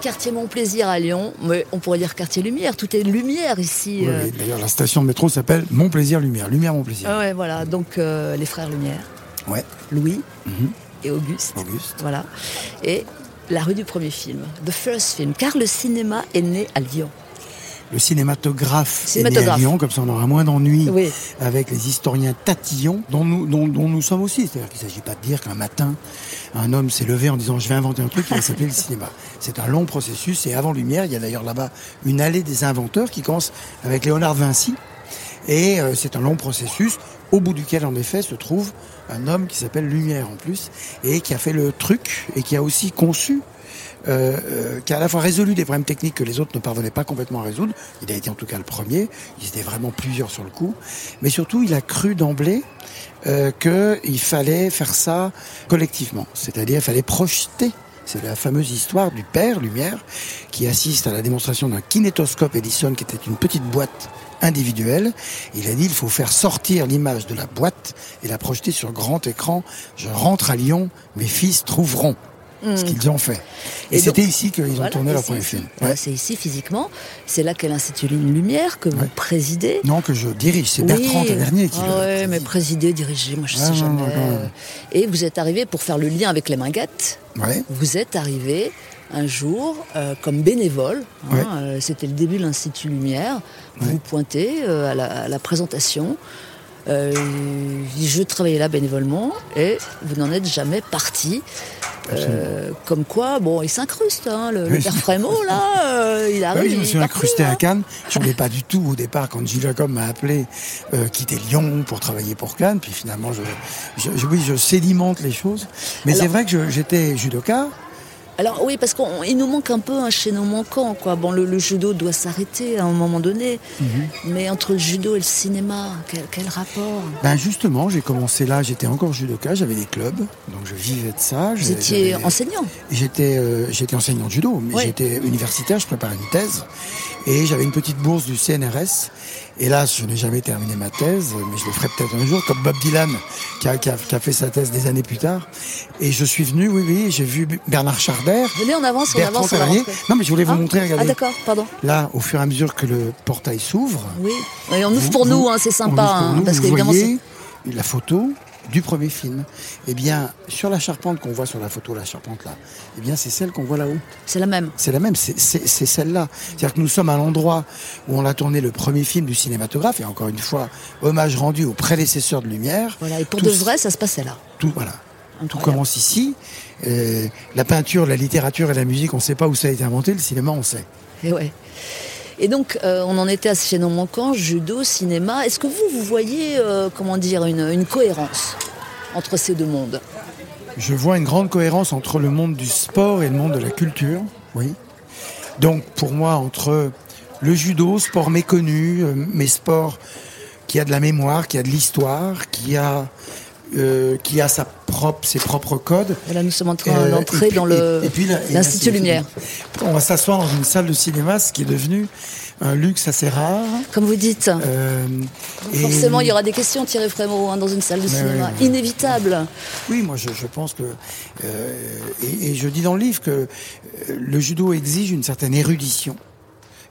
Quartier Mon Plaisir à Lyon, mais on pourrait dire quartier Lumière, tout est lumière ici. Oui, euh. oui. D'ailleurs, la station de métro s'appelle Mon Plaisir Lumière. Lumière, Mon Plaisir. Ah ouais, voilà, donc euh, les frères Lumière, Ouais, Louis Mhm. et Auguste. Auguste. Voilà. Et la rue du premier film, The First Film, car le cinéma est né à Lyon. Le cinématographe, est né à Cinématographe. Lyon, comme ça on aura moins d'ennuis Oui. avec les historiens tatillons, dont nous, dont, dont nous sommes aussi. C'est-à-dire qu'il ne s'agit pas de dire qu'un matin, un homme s'est levé en disant je vais inventer un truc qui va s'appeler le cinéma. C'est un long processus et avant Lumière, il y a d'ailleurs là-bas une allée des inventeurs qui commence avec Léonard Vinci. Et euh, c'est un long processus au bout duquel en effet se trouve un homme qui s'appelle Lumière en plus et qui a fait le truc et qui a aussi conçu euh, euh, qui a à la fois résolu des problèmes techniques que les autres ne parvenaient pas complètement à résoudre. Il a été en tout cas le premier. Ils étaient vraiment plusieurs sur le coup. Mais surtout, il a cru d'emblée euh, qu'il fallait faire ça collectivement. C'est-à-dire, il fallait projeter. C'est la fameuse histoire du père Lumière qui assiste à la démonstration d'un kinétoscope Edison qui était une petite boîte individuelle. Il a dit il faut faire sortir l'image de la boîte et la projeter sur grand écran. Je rentre à Lyon, mes fils trouveront ce qu'ils ont fait. Et. Et c'était ici qu'ils ont Voilà, tourné leur premier film. Ouais. C'est ici physiquement. C'est là qu'est l'Institut Lumière que vous Ouais. présidez. Non, que je dirige. C'est Bertrand Oui. Tavernier qui ah le préside. mais présider, diriger, moi je Ah, sais non, jamais. non. Et vous êtes arrivé pour faire le lien avec les Minguettes. Ouais. Vous êtes arrivé un jour euh, comme bénévole. hein, euh, C'était le début de l'Institut Lumière. Vous Ouais. pointez euh, à, la, à la présentation. Euh, je travaillais là bénévolement et vous n'en êtes jamais parti. Euh, comme quoi, bon, il s'incruste, hein, le, père Frémot, là, euh, il Ah arrive. oui, je me suis incrusté à hein. Cannes. Je voulais pas du tout au départ quand Gilles Jacob m'a appelé euh, quitter Lyon pour travailler pour Cannes. Puis finalement, je, je, je- oui, je sédimente les choses. Mais c'est vrai que j'étais judoka. Alors oui, parce qu'il nous manque un peu un chaînon manquant. Quoi. Bon, le, le judo doit s'arrêter à un moment donné, Mhm. mais entre le judo et le cinéma, quel, quel rapport? Ben justement, j'ai commencé là. J'étais encore judoka. J'avais des clubs, donc je vivais de ça. Vous étiez enseignant? J'étais euh, j'étais enseignant de judo, mais j'étais universitaire, je préparais une thèse. Et j'avais une petite bourse du CNRS. Hélas, je n'ai jamais terminé ma thèse, mais je le ferai peut-être un jour, comme Bob Dylan, qui a, qui, a, qui a fait sa thèse des années plus tard. Et je suis venu, oui, oui, j'ai vu Bernard Chardère, Venez, on avance, on avance, on rentrer. Non, mais je voulais vous Ah, montrer, regardez. Ah d'accord, pardon. Là, au fur et à mesure que le portail s'ouvre, Oui, Et on ouvre vous- pour nous, hein, c'est on sympa, ouvre pour hein, nous, parce qu'évidemment, la photo du premier film. Eh bien, sur la charpente qu'on voit sur la photo, la charpente là, eh bien, c'est celle qu'on voit là-haut. c'est la même. C'est la même, c'est- celle-là. C'est-à-dire que nous sommes à l'endroit où on a tourné le premier film du cinématographe, et encore une fois, hommage rendu aux prédécesseurs de Lumière. Voilà, et pour Tout de vrai, ça se passait là. Tout, voilà. Tout commence ici. Euh, la peinture, la littérature et la musique, on ne sait pas où ça a été inventé. Le cinéma, on sait. Et ouais. Et donc, euh, on en était à ce chaînon manquant, judo, cinéma. Est-ce que vous, vous voyez, euh, comment dire, une, une cohérence entre ces deux mondes? Je vois une grande cohérence entre le monde du sport et le monde de la culture, oui. Donc, pour moi, entre le judo, sport méconnu, euh, mais sport qui a de la mémoire, qui a de l'histoire, qui a euh, qui a sa propre, ses propres codes. Et là, nous sommes en train Euh, d'entrer dans le- et- et puis là- et là, l'Institut Lumière. On va s'asseoir dans une salle de cinéma, ce qui est devenu un luxe assez rare. Comme vous dites. Euh, Forcément, il y aura des questions, Thierry Frémaux, hein, dans une salle de cinéma. oui. Inévitable. Oui, moi je, je pense que euh, et, et je dis dans le livre que le judo exige une certaine érudition.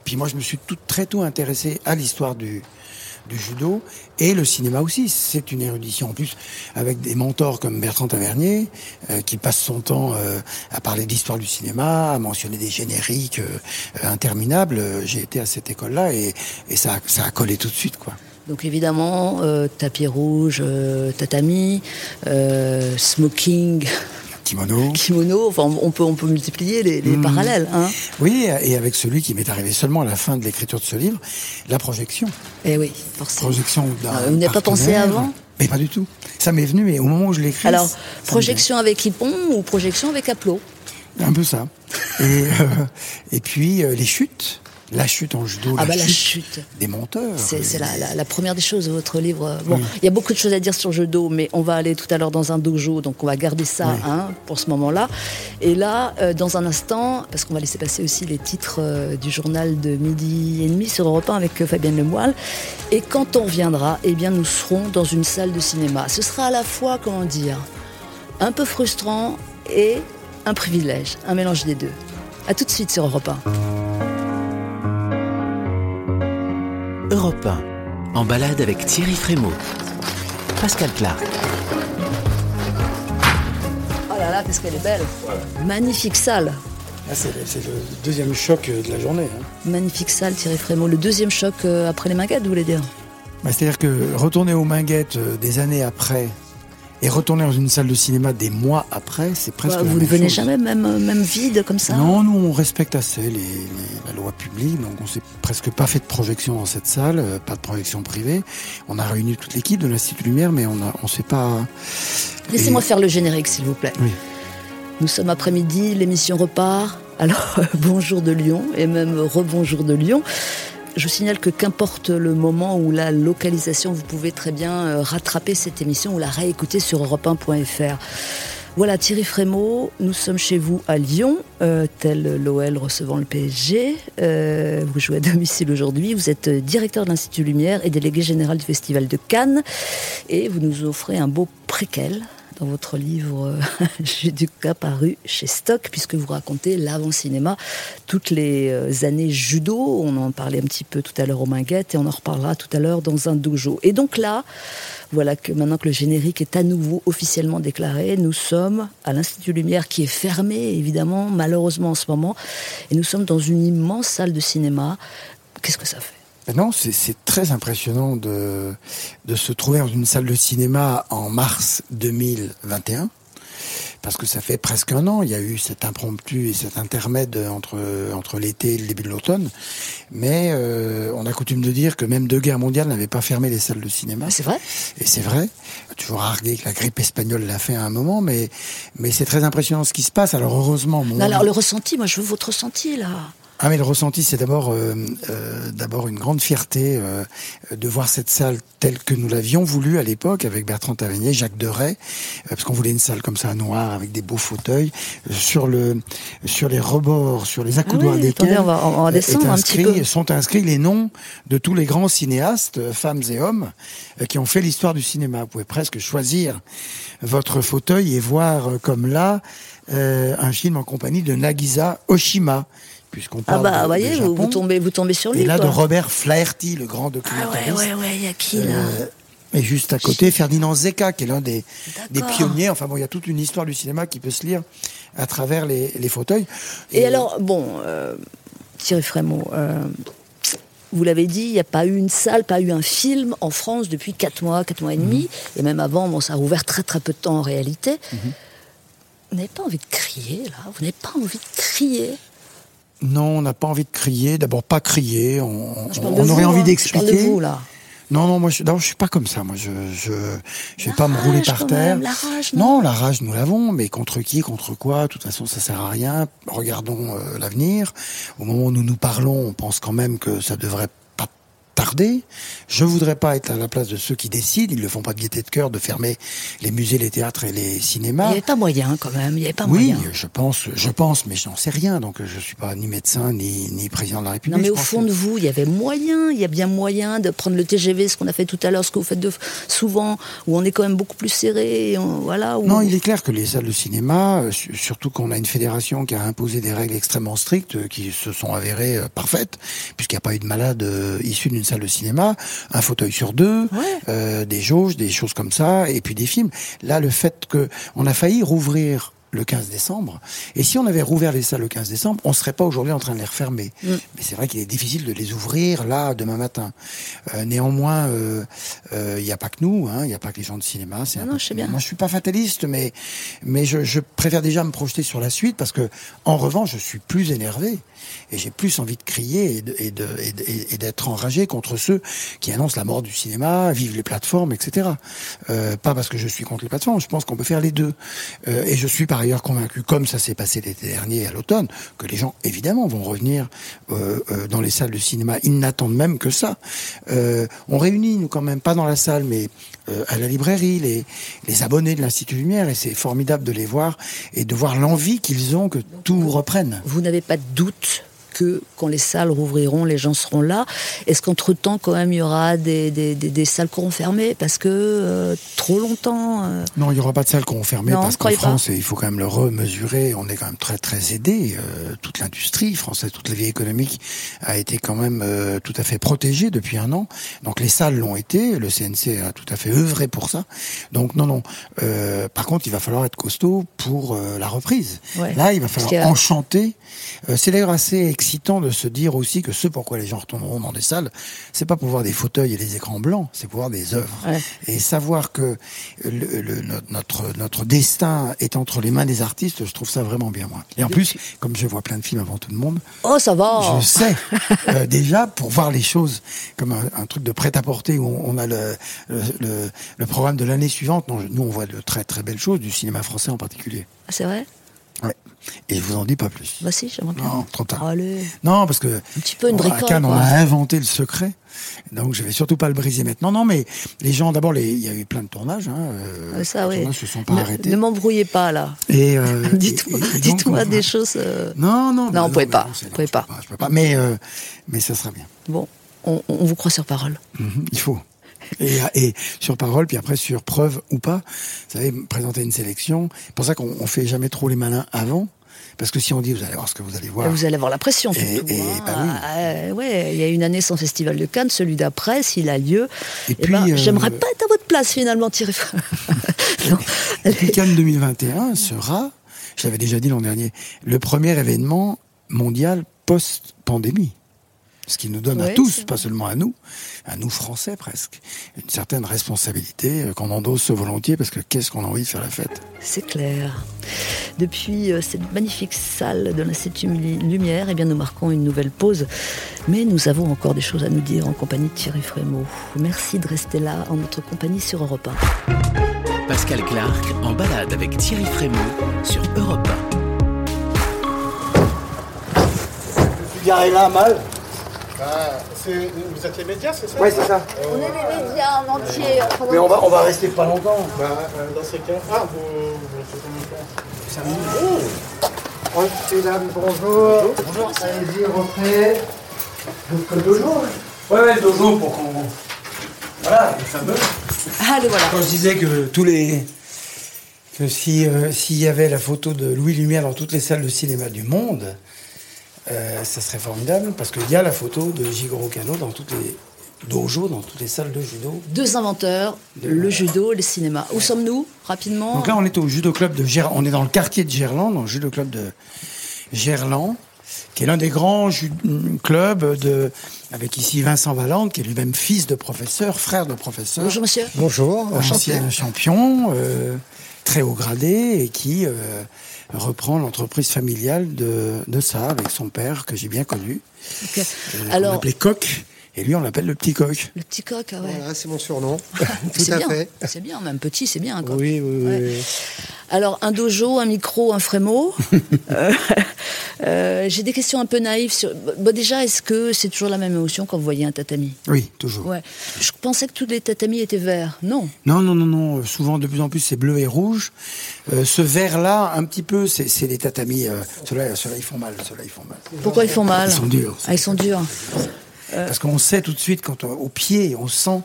Puis moi je me suis tout très tôt intéressé à l'histoire du du judo et le cinéma aussi. C'est une érudition en plus avec des mentors comme Bertrand Tavernier euh, qui passe son temps euh, à parler d'histoire du cinéma, à mentionner des génériques euh, interminables. J'ai été à cette école-là et, et ça, a- ça a collé tout de suite quoi. Donc évidemment, tapis rouge, tatami, smoking, Kimono. kimono. Enfin, on peut on peut multiplier les, les Mhm. parallèles. Hein. Oui, et avec celui qui m'est arrivé seulement à la fin de l'écriture de ce livre, la projection. Eh oui, forcément. Projection d'un Ah, vous n'avez pas pensé avant Mais pas du tout. Ça m'est venu, mais au moment où je l'écris. Alors, projection avec Hippon ou projection avec Aplo. Un peu ça. Et, euh, et puis, euh, les chutes. La chute en judo. Ah la, bah la chute. Des monteurs. C'est la, la- la première des choses de votre livre. Bon, Oui. il y a beaucoup de choses à dire sur judo, mais on va aller tout à l'heure dans un dojo, donc on va garder ça Oui. hein, pour ce moment-là. Et là, euh, dans un instant, parce qu'on va laisser passer aussi les titres euh, du journal de midi et demi sur Europe 1 avec euh, Fabienne Lemoyle. Et quand on reviendra, eh bien, nous serons dans une salle de cinéma. Ce sera à la fois, comment dire, un peu frustrant et un privilège, un mélange des deux. À tout de suite sur Europe 1. Europe 1, en balade avec Thierry Frémaux. Pascal Clark. Oh là là, qu'est-ce qu'elle est belle Magnifique salle Ah, c'est le- deuxième choc euh, de la journée. hein. Magnifique salle, Thierry Frémaux. Le deuxième choc euh, après les Minguettes, vous voulez dire? Bah, C'est-à-dire que retourner aux Minguettes euh, des années après et retourner dans une salle de cinéma des mois après, c'est presque la Vous ne venez chose. jamais, même, euh, même vide comme ça Non, nous on respecte assez les, les- la loi publique, donc on s'est presque pas fait de projection dans cette salle, euh, pas de projection privée. On a réuni toute l'équipe de l'Institut Lumière, mais on a, on s'est pas. Laissez-moi Et- faire le générique, s'il vous plaît. Oui. Nous sommes après-midi, l'émission repart. Alors, bonjour de Lyon, et même rebonjour de Lyon. Je signale que qu'importe le moment ou la localisation, vous pouvez très bien euh, rattraper cette émission ou la réécouter sur europe1.fr. Voilà, Thierry Frémaux, nous sommes chez vous à Lyon, euh, tel l'OL recevant le PSG. Euh, vous jouez à domicile aujourd'hui, vous êtes directeur de l'Institut Lumière et délégué général du Festival de Cannes. Et vous nous offrez un beau préquel dans votre livre euh, Judoka paru chez Stock, puisque vous racontez l'avant-cinéma, toutes les euh, années judo. On en parlait un petit peu tout à l'heure au Minguette et on en reparlera tout à l'heure dans un dojo. Et donc là, voilà que maintenant que le générique est à nouveau officiellement déclaré, nous sommes à l'Institut Lumière qui est fermé, évidemment, malheureusement en ce moment. Et nous sommes dans une immense salle de cinéma. Qu'est-ce que ça fait? Ben Non, c'est très impressionnant de, de se trouver dans une salle de cinéma en mars 2021. Parce que ça fait presque un an, il y a eu cet impromptu et cet intermède entre, entre l'été et le début de l'automne. Mais euh, on a coutume de dire que même deux guerres mondiales n'avaient pas fermé les salles de cinéma. C'est vrai? Et c'est vrai, toujours argué que la grippe espagnole l'a fait à un moment, mais, mais c'est très impressionnant ce qui se passe. Alors heureusement, mon Alors le ressenti, moi je veux votre ressenti là. Ah mais le ressenti, c'est d'abord euh, euh, d'abord une grande fierté euh, de voir cette salle telle que nous l'avions voulu à l'époque avec Bertrand Tavernier, Jacques Deray, euh, parce qu'on voulait une salle comme ça noire avec des beaux fauteuils sur le sur les rebords, sur les accoudoirs Ah oui, desquels attendez, on va- on va est descendre un petit inscrit- peu. sont inscrits les noms de tous les grands cinéastes, femmes et hommes, qui ont fait l'histoire du cinéma. Vous pouvez presque choisir votre fauteuil et voir comme là euh, un film en compagnie de Nagisa Oshima, puisqu'on Ah parle bah, de- voyez, vous, Japon. vous tombez, vous tombez sur lui. Et là, quoi. de Robert Flaherty, le grand Ah documentariste. ouais, ouais, ouais, il y a qui là Euh, et juste à côté, Ferdinand Zecca, qui est l'un des, des pionniers. Enfin bon, il y a toute une histoire du cinéma qui peut se lire à travers les, les fauteuils. Et alors, bon, euh, Thierry Frémaux, euh, vous l'avez dit, il n'y a pas eu une salle, pas eu un film en France depuis 4 mois, 4 mois et demi. Et même avant, bon, ça a ouvert très très peu de temps en réalité. Vous n'avez pas envie de crier, là Vous n'avez pas envie de crier Non, on n'a pas envie de crier. D'abord, pas crier. On, on de aurait vous, envie hein. De d'expliquer. vous, là. Non, non, moi, je, d'abord, je suis pas comme ça. Moi, je, je, je vais pas me rouler par terre. même, la rage, non non, la rage, nous l'avons, mais contre qui, contre quoi De toute façon, ça sert à rien. Regardons euh, l'avenir. Au moment où nous nous parlons, on pense quand même que ça devrait tarder. Je voudrais pas être à la place de ceux qui décident. Ils le font pas de gaieté de cœur de fermer les musées, les théâtres et les Il cinémas. n'y avait pas moyen, quand même. Il n'y avait pas Oui, moyen. je pense, je pense, mais je n'en sais rien. Donc, je suis pas ni médecin ni, ni président de la République. Non, mais au fond que- de vous, il y avait moyen, il y a bien moyen de prendre le TGV, ce qu'on a fait tout à l'heure, ce que vous faites de, souvent, où on est quand même beaucoup plus serré, et on- voilà. Où Non, il est clair que les salles de cinéma, euh, su- surtout qu'on a une fédération qui a imposé des règles extrêmement strictes euh, qui se sont avérées euh, parfaites, puisqu'il n'y a pas eu de malade issu d'une salle de cinéma, un fauteuil sur deux, Ouais. euh, des jauges, des choses comme ça, et puis des films. Là, le fait que on a failli rouvrir le 15 décembre, et si on avait rouvert les salles le 15 décembre, on serait pas aujourd'hui en train de les refermer. Mm. Mais c'est vrai qu'il est difficile de les ouvrir là demain matin. Euh, néanmoins, euh, euh, il n'y a pas que nous, hein, il n'y a pas que les gens de cinéma. C'est Non, un non, peu- je sais bien. Moi, je suis pas fataliste, mais mais je, je préfère déjà me projeter sur la suite parce que en revanche, je suis plus énervé et j'ai plus envie de crier et de- et de- et de- et- et d'être enragé contre ceux qui annoncent la mort du cinéma, vivent les plateformes, etc. Euh, pas parce que je suis contre les plateformes, je pense qu'on peut faire les deux. Euh, et je suis par ailleurs convaincu, comme ça s'est passé l'été dernier à l'automne, que les gens évidemment vont revenir euh, euh, dans les salles de cinéma. Ils n'attendent même que ça. Euh, on réunit nous quand même pas dans la salle, mais à la librairie les les abonnés de l'Institut Lumière et c'est formidable de les voir et de voir l'envie qu'ils ont que tout reprenne. Vous n'avez pas de doute que quand les salles rouvriront, les gens seront là. Est-ce qu'entre-temps, quand même, il y aura des, des, des, des salles qui auront fermé Parce que euh, trop longtemps... euh, Non, il n'y aura pas de salle qu'on fermée Non, parce qu'en pas France, il faut quand même le remesurer. On est quand même très très aidé. Euh, toute l'industrie française, toute la vie économique a été quand même tout à fait protégée depuis un an. Donc les salles l'ont été. Le CNC a tout à fait œuvré pour ça. Donc non, non. Par contre, il va falloir être costaud pour la reprise. Ouais. Là, il va falloir a- enchanter. C'est d'ailleurs assez excitant de se dire aussi que ce pourquoi les gens retourneront dans des salles, c'est pas pour voir des fauteuils et des écrans blancs, c'est pour voir des œuvres. Ouais. Et savoir que le, le- notre, notre, destin est entre les mains des artistes, je trouve ça vraiment bien, moi. Et en plus, comme je vois plein de films avant tout le monde, Oh, ça va je sais euh, déjà pour voir les choses comme un, un truc de prêt-à-porter où on, on a le, le, programme de l'année suivante. Non, je- nous, on voit de très très belles choses, du cinéma français en particulier. Ah, C'est vrai? Ouais. Et je vous en dis pas plus. Bah si, j'aimerais bien. Non, trop tard. Allez. Non, parce que Un petit peu une bon, à bricole, Cannes, on a inventé le secret. Donc, je vais surtout pas le briser maintenant. Non, mais les gens, d'abord, il y a eu plein de tournages. Hein, euh, Ah, ça, les oui. tournages se sont pas Ne, arrêtés. ne m'embrouillez pas, là. Et, euh, Dites-moi on des va- choses... euh, Non, non, bah on pouvait mais pas, on pouvait pas. Je peux pas. Mais, euh, mais ça sera bien. Bon, on, on vous croit sur parole. Mhm, il faut. Et, et sur parole, puis après sur preuve ou pas. Vous savez, présenter une sélection. C'est pour ça qu'on on fait jamais trop les malins avant. Parce que si on dit, vous allez voir ce que vous allez voir. Vous allez avoir la pression, Et- et, hein. bah oui. Ah, ouais, il y a une année sans Festival de Cannes, celui d'après, s'il a lieu. Et eh puis, ben, euh, j'aimerais pas être à votre place, finalement, Thierry. Et puis Cannes 2021 sera, je l'avais déjà dit l'an dernier, le premier événement mondial post-pandémie. Ce qui nous donne à tous, pas seulement à nous, à nous Français presque, une certaine responsabilité euh, qu'on endosse volontiers parce que qu'est-ce qu'on a envie de faire la fête? C'est clair. Depuis euh, cette magnifique salle de l'Institut Lumière, eh bien, nous marquons une nouvelle pause. Mais nous avons encore des choses à nous dire en compagnie de Thierry Frémaux. Merci de rester là en notre compagnie sur Europe 1. Pascal Clark en balade avec Thierry Frémaux sur Europe Garé là, mal? C'est- vous êtes les médias, c'est ça Ouais, c'est ça. On est les médias en entier. Mais on va, on va rester pas longtemps. Bah, euh, dans ces cas. Ah, vous, vous restez combien de temps Oh, mesdames, bonjour. Bonjour. Allez-y, rentrez. Donc, deux jours Ouais, ouais, deux jours pour qu'on. Voilà, les fameux. Allez, voilà. Quand je disais que tous les. que si, euh, s'il y avait la photo de Louis Lumière dans toutes les salles de cinéma du monde, euh, ça serait formidable, parce qu'il y a la photo de Jigoro Kano dans toutes les dojos, dans toutes les salles de judo. Deux inventeurs, le judo et le cinéma. Où sommes-nous, rapidement Donc là, on est au judo club de Gerland. On est dans le quartier de Gerland, dans le judo club de Gerland. qui est l'un des grands ju- clubs de, avec ici Vincent Valente, qui est lui-même fils de professeur, frère de professeur. Bonjour monsieur. Bonjour, ancien champion, euh, très haut gradé, et qui euh, reprend l'entreprise familiale de, de ça, avec son père, que j'ai bien connu. Ok. euh, Alors, appelait Coq, et lui on l'appelle le petit coq. le petit coq, ah ouais. Voilà, c'est mon surnom. Tout à bien. fait. C'est bien, même petit, c'est bien. Quoi. Oui, oui, oui. Ouais. oui. Alors, un dojo, un micro, un frémo. Euh, euh, J'ai des questions un peu naïves. Sur... Bon, déjà, est-ce que c'est toujours la même émotion quand vous voyez un tatami? Oui, toujours. Ouais. Je pensais que tous les tatamis étaient verts. Non. Non, non, non, non. Souvent, de plus en plus, c'est bleu et rouge. Euh, ce vert-là, un petit peu, c'est les tatamis. Euh, Ceux-là, ils font mal. Ceux-là, ils font mal. Pourquoi ils font mal? Ils sont durs. Ah, ils sont durs. Parce qu'on sait tout de suite, quand on- au pied, on sent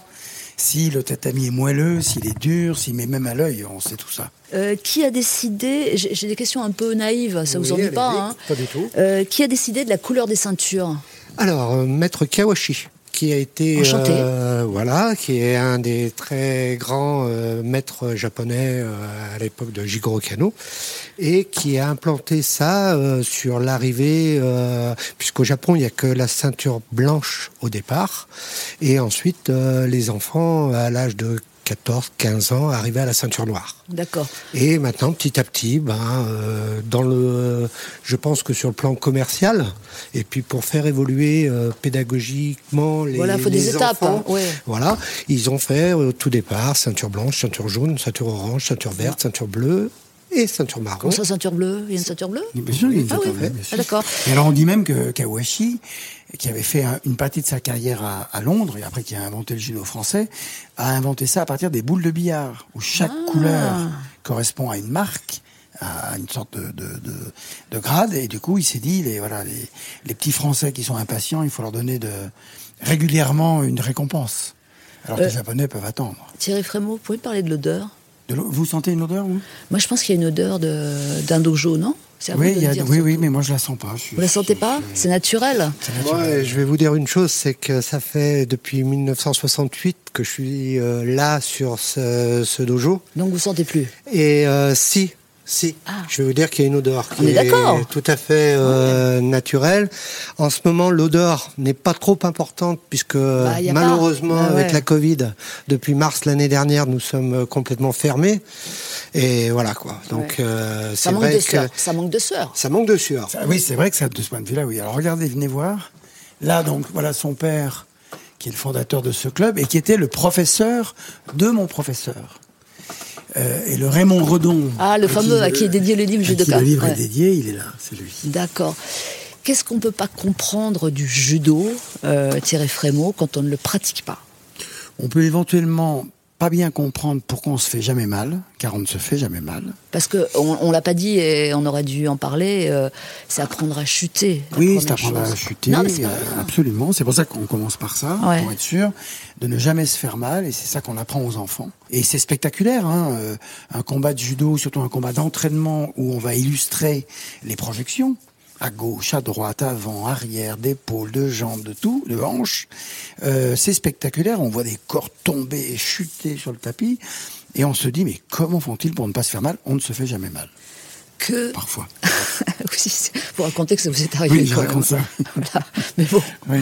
si le tatami est moelleux, s'il est dur, s'il met même à l'œil, on sait tout ça. Euh, qui a décidé J'ai des questions un peu naïves, ça vous Oui, ennuie pas hein. Pas du tout. Euh, Qui a décidé de la couleur des ceintures? Alors, euh, Maître Kawashi, qui a été euh, voilà, qui est un des très grands euh, maîtres japonais euh, à l'époque de Jigoro Kano, et qui a implanté ça euh, sur l'arrivée, euh, puisqu'au Japon il n'y a que la ceinture blanche au départ, et ensuite les enfants à l'âge de 14, 15 ans arrivaient à la ceinture noire. D'accord. Et maintenant, petit à petit, ben, euh, dans le, je pense que sur le plan commercial, et puis pour faire évoluer euh, pédagogiquement les, Voilà, faut des étapes, hein, ouais. voilà, ils ont fait au tout départ ceinture blanche, ceinture jaune, ceinture orange, ceinture verte, ceinture bleue et ceinture marron. Ça, ceinture bleue? Il y a une ceinture bleue? Bien sûr, il y a une Ah oui, ceinture bleue, ah, sûr. d'accord. Et alors on dit même que Kawashi, qui avait fait un- une partie de sa carrière à, à Londres, et après qui a inventé le judo français, a inventé ça à partir des boules de billard, où chaque Ah. couleur correspond à une marque, à une sorte de, de, de, de grade, et du coup il s'est dit, les, voilà, les, les petits Français qui sont impatients, il faut leur donner de, régulièrement une récompense. Alors que Euh. les Japonais peuvent attendre. Thierry Frémaux, vous pouvez parler de l'odeur? De vous sentez une odeur, vous? Moi, je pense qu'il y a une odeur de- d'un dojo, non? Oui, y a- dire oui, mais moi je la sens pas. Je Vous la sentez je- pas C'est naturel. c'est naturel. Ouais, je vais vous dire une chose, c'est que ça fait depuis 1968 que je suis euh, là sur ce, ce dojo. Donc vous sentez plus? Et euh, si, si, Ah. je vais vous dire qu'il y a une odeur qui est tout à fait euh, naturelle. En ce moment, l'odeur n'est pas trop importante puisque Bah, pas. malheureusement, Bah ouais. avec la Covid, depuis mars l'année dernière, nous sommes euh, complètement fermés. Et voilà quoi. Donc Ouais. euh, Ça c'est manque vrai que sueur. Ça manque de sueur. ça manque de sueur. Ça, oui, c'est vrai que ça, de ce point de vue-là, oui. Alors regardez, venez voir. Là, donc, voilà son père, qui est le fondateur de ce club, et qui était le professeur de mon professeur. Euh, et le Raymond Redon. Ah, le fameux à qui est dédié le livre Judoka. Le livre Ouais. est dédié, il est là, c'est lui. D'accord. Qu'est-ce qu'on ne peut pas comprendre du judo, euh, Thierry Frémaux, quand on ne le pratique pas? On peut éventuellement pas bien comprendre pourquoi on se fait jamais mal, car on ne se fait jamais mal. Parce que on, on l'a pas dit et on aurait dû en parler. euh, c'est apprendre à chuter. Oui, c'est apprendre à chuter, Non, euh, absolument. C'est pour ça qu'on commence par ça, Ouais. pour être sûr de ne jamais se faire mal, et c'est ça qu'on apprend aux enfants. Et c'est spectaculaire, hein, euh, un combat de judo, surtout un combat d'entraînement où on va illustrer les projections à gauche, à droite, avant, arrière, d'épaule, de jambes, de tout, de hanches. Euh, c'est spectaculaire. On voit des corps tomber et chuter sur le tapis. Et on se dit, mais comment font-ils pour ne pas se faire mal On ne se fait jamais mal, Que parfois. vous racontez que ça vous est arrivé. Oui, je raconte ça. Voilà. Mais bon, Oui.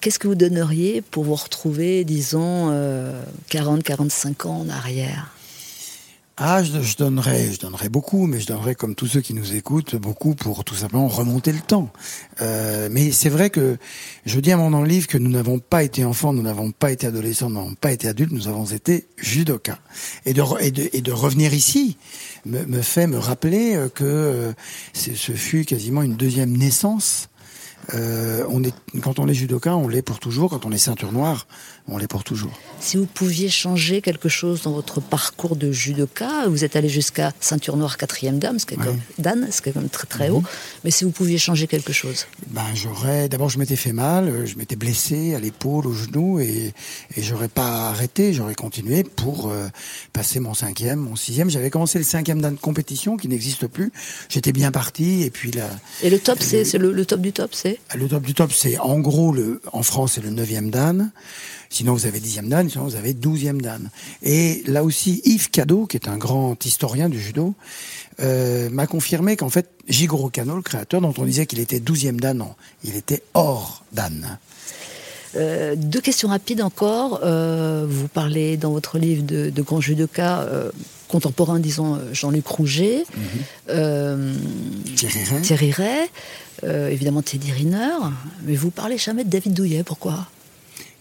qu'est-ce que vous donneriez pour vous retrouver, disons, euh, 40, 45 ans en arrière? Ah, je, je donnerais, je donnerais beaucoup, mais je donnerais comme tous ceux qui nous écoutent beaucoup pour tout simplement remonter le temps. Euh, mais c'est vrai que je dis à mon livre que nous n'avons pas été enfants, nous n'avons pas été adolescents, nous n'avons pas été adultes, nous avons été judokas. Et de, et de, et de revenir ici me, me fait me rappeler euh, que euh, ce fut quasiment une deuxième naissance. Euh, on est, quand on est judoka, on l'est pour toujours. Quand on est ceinture noire, on l'est pour toujours. Si vous pouviez changer quelque chose dans votre parcours de judoka, vous êtes allé jusqu'à ceinture noire quatrième dame, ce qui est Ouais. comme Dan, ce qui est quand même très très Mhm. haut. Mais si vous pouviez changer quelque chose, Ben j'aurais d'abord je m'étais fait mal, euh, je m'étais blessé à l'épaule, au genou et et j'aurais pas arrêté, j'aurais continué pour euh, passer mon cinquième, mon sixième. J'avais commencé le cinquième dan de compétition qui n'existe plus. J'étais bien parti et puis là et le top, c'est le, le top du top, c'est? Le top du top, c'est en gros, le, en France, c'est le 9e dan. Sinon, vous avez 10e dan, sinon vous avez 12e dan. Et là aussi, Yves Cadeau, qui est un grand historien du judo, euh, m'a confirmé qu'en fait, Jigoro Kano, le créateur, dont on disait qu'il était 12e dan, non, il était hors dan. Euh, deux questions rapides encore. Euh, vous parlez dans votre livre de, de grands judokas euh, contemporains, disons Jean-Luc Rouget, euh, Thierry Ray. Thierry Ray, évidemment Teddy Riner, mais vous parlez jamais de David Douillet. Pourquoi?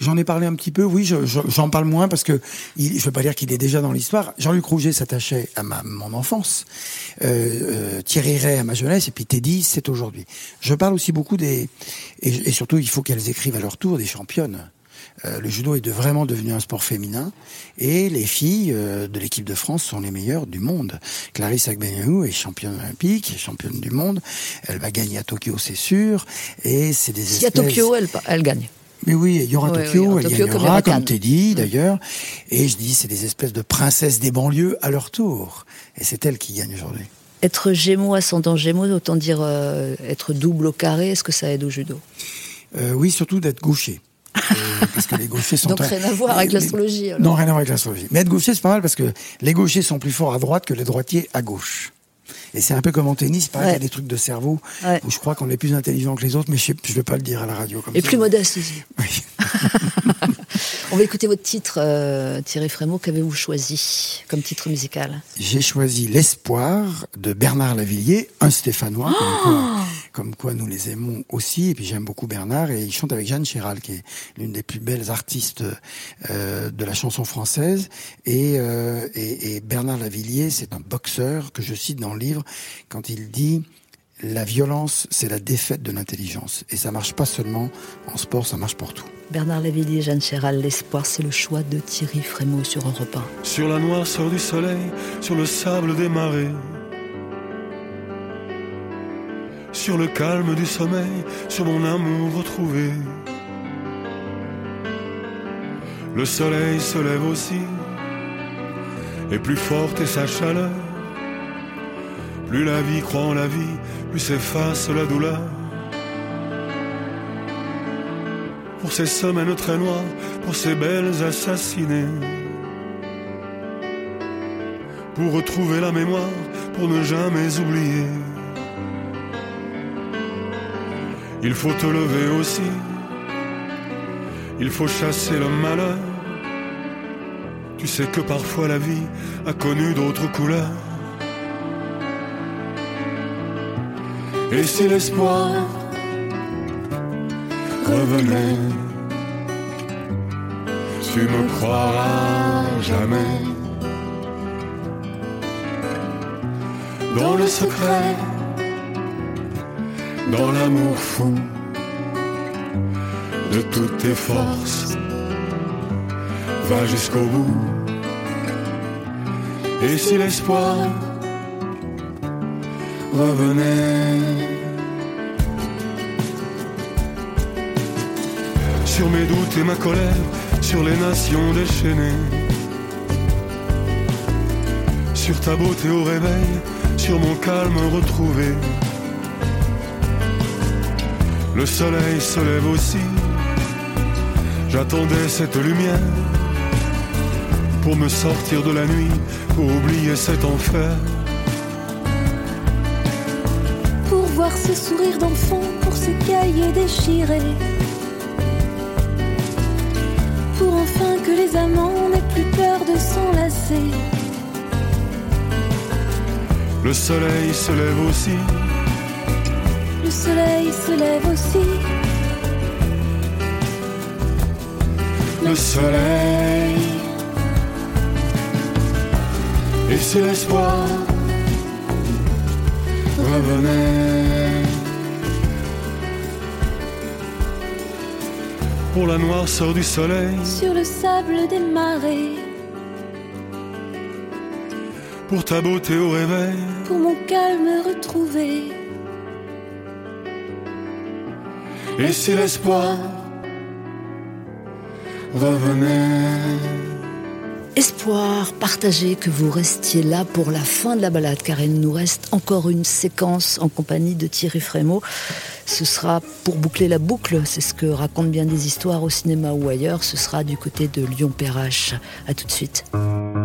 J'en ai parlé un petit peu, oui, je- je- j'en parle moins parce que il, je veux pas dire qu'il est déjà dans l'histoire. Jean-Luc Rouget s'attachait à ma, mon enfance, euh, euh, Thierry Ray à ma jeunesse, et puis Teddy, c'est aujourd'hui. Je parle aussi beaucoup des... Et, et surtout, il faut qu'elles écrivent à leur tour des championnes. Euh, le judo est de, vraiment devenu un sport féminin et les filles euh, de l'équipe de France sont les meilleures du monde. Clarisse Agbenienou est championne olympique, championne du monde. Elle va gagner à Tokyo, c'est sûr. Et c'est des Si à espèces... Tokyo, elle, elle gagne. Mais oui, il y aura Tokyo, oui, il y aura elle Tokyo y gagnera, comme Cannes. Teddy d'ailleurs. Et je dis, c'est des espèces de princesses des banlieues à leur tour. Et c'est elles qui gagnent aujourd'hui. Être Gémeaux, ascendant Gémeaux, autant dire euh, être double au carré, est-ce que ça aide au judo? Euh, oui, surtout d'être gaucher. Euh, parce que les gauchers sont... Donc rien à voir avec l'astrologie. Non, rien à voir avec l'astrologie. Mais être gaucher, c'est pas mal parce que les gauchers sont plus forts à droite que les droitiers à gauche. Et c'est un peu comme en tennis, pareil, Ouais. il y a des trucs de cerveau Ouais. où je crois qu'on est plus intelligent que les autres, mais je ne vais pas le dire à la radio. Comme Et ça. plus modeste aussi. Oui. On va écouter votre titre, euh, Thierry Frémaux. Qu'avez-vous choisi comme titre musical? J'ai choisi L'espoir de Bernard Lavillier, un Stéphanois, comme, quoi, comme quoi nous les aimons aussi. Et puis j'aime beaucoup Bernard et il chante avec Jeanne Chéral, qui est l'une des plus belles artistes euh, de la chanson française. Et, euh, et, et Bernard Lavillier, c'est un boxeur que je cite dans le livre quand il dit la violence, c'est la défaite de l'intelligence. Et ça marche pas seulement en sport, ça marche pour tout. Bernard Lavillier, Jeanne Chéral, L'espoir, c'est le choix de Thierry Frémaux sur Europe 1. Sur la noirceur du soleil, sur le sable des marées. Sur le calme du sommeil, sur mon amour retrouvé. Le soleil se lève aussi, et plus forte est sa chaleur. Plus la vie croit en la vie, plus s'efface la douleur. Pour ces semaines très noires, pour ces belles assassinées pour retrouver la mémoire, pour ne jamais oublier. Il faut te lever aussi, il faut chasser le malheur. Tu sais que parfois la vie a connu d'autres couleurs. Et si l'espoir revenait, tu me croiras jamais. dans le secret, dans l'amour fou de toutes tes forces. Va jusqu'au bout. Et si l'espoir revenait sur mes doutes et ma colère, sur les nations déchaînées, sur ta beauté au réveil, sur mon calme retrouvé. Le soleil se lève aussi, j'attendais cette lumière pour me sortir de la nuit, pour oublier cet enfer. Voir ce sourire d'enfant, pour ces cahiers déchirés. Pour enfin que les amants n'aient plus peur de s'enlacer. Le soleil se lève aussi, Le soleil se lève aussi. le soleil. Et si l'espoir revenait pour la noirceur du soleil, Sur le sable des marées, pour ta beauté au réveil, pour mon calme retrouvé. et si l'espoir revenait. Espoir partagé que vous restiez là pour la fin de la balade, car il nous reste encore une séquence en compagnie de Thierry Frémaux. Ce sera pour boucler la boucle, c'est ce que racontent bien des histoires au cinéma ou ailleurs, ce sera du côté de Lyon-Perrache. A tout de suite.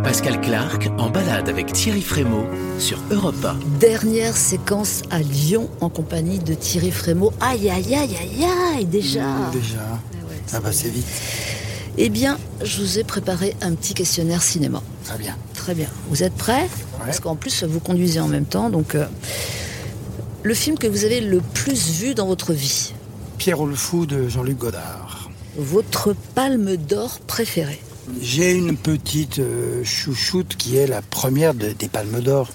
Pascal Clark en balade avec Thierry Frémaux sur Europe 1. Dernière séquence à Lyon en compagnie de Thierry Frémaux. Aïe, aïe, aïe, aïe, aïe, déjà. Déjà. Ah bah c'est vite. Eh bien, je vous ai préparé un petit questionnaire cinéma. Très bien. Très bien. Vous êtes prêts? Parce qu'en plus, vous conduisez en même temps. Donc, euh, le film que vous avez le plus vu dans votre vie? Pierrot le Fou de Jean-Luc Godard. Votre palme d'or préférée? J'ai une petite euh, chouchoute qui est la première de- des palmes d'or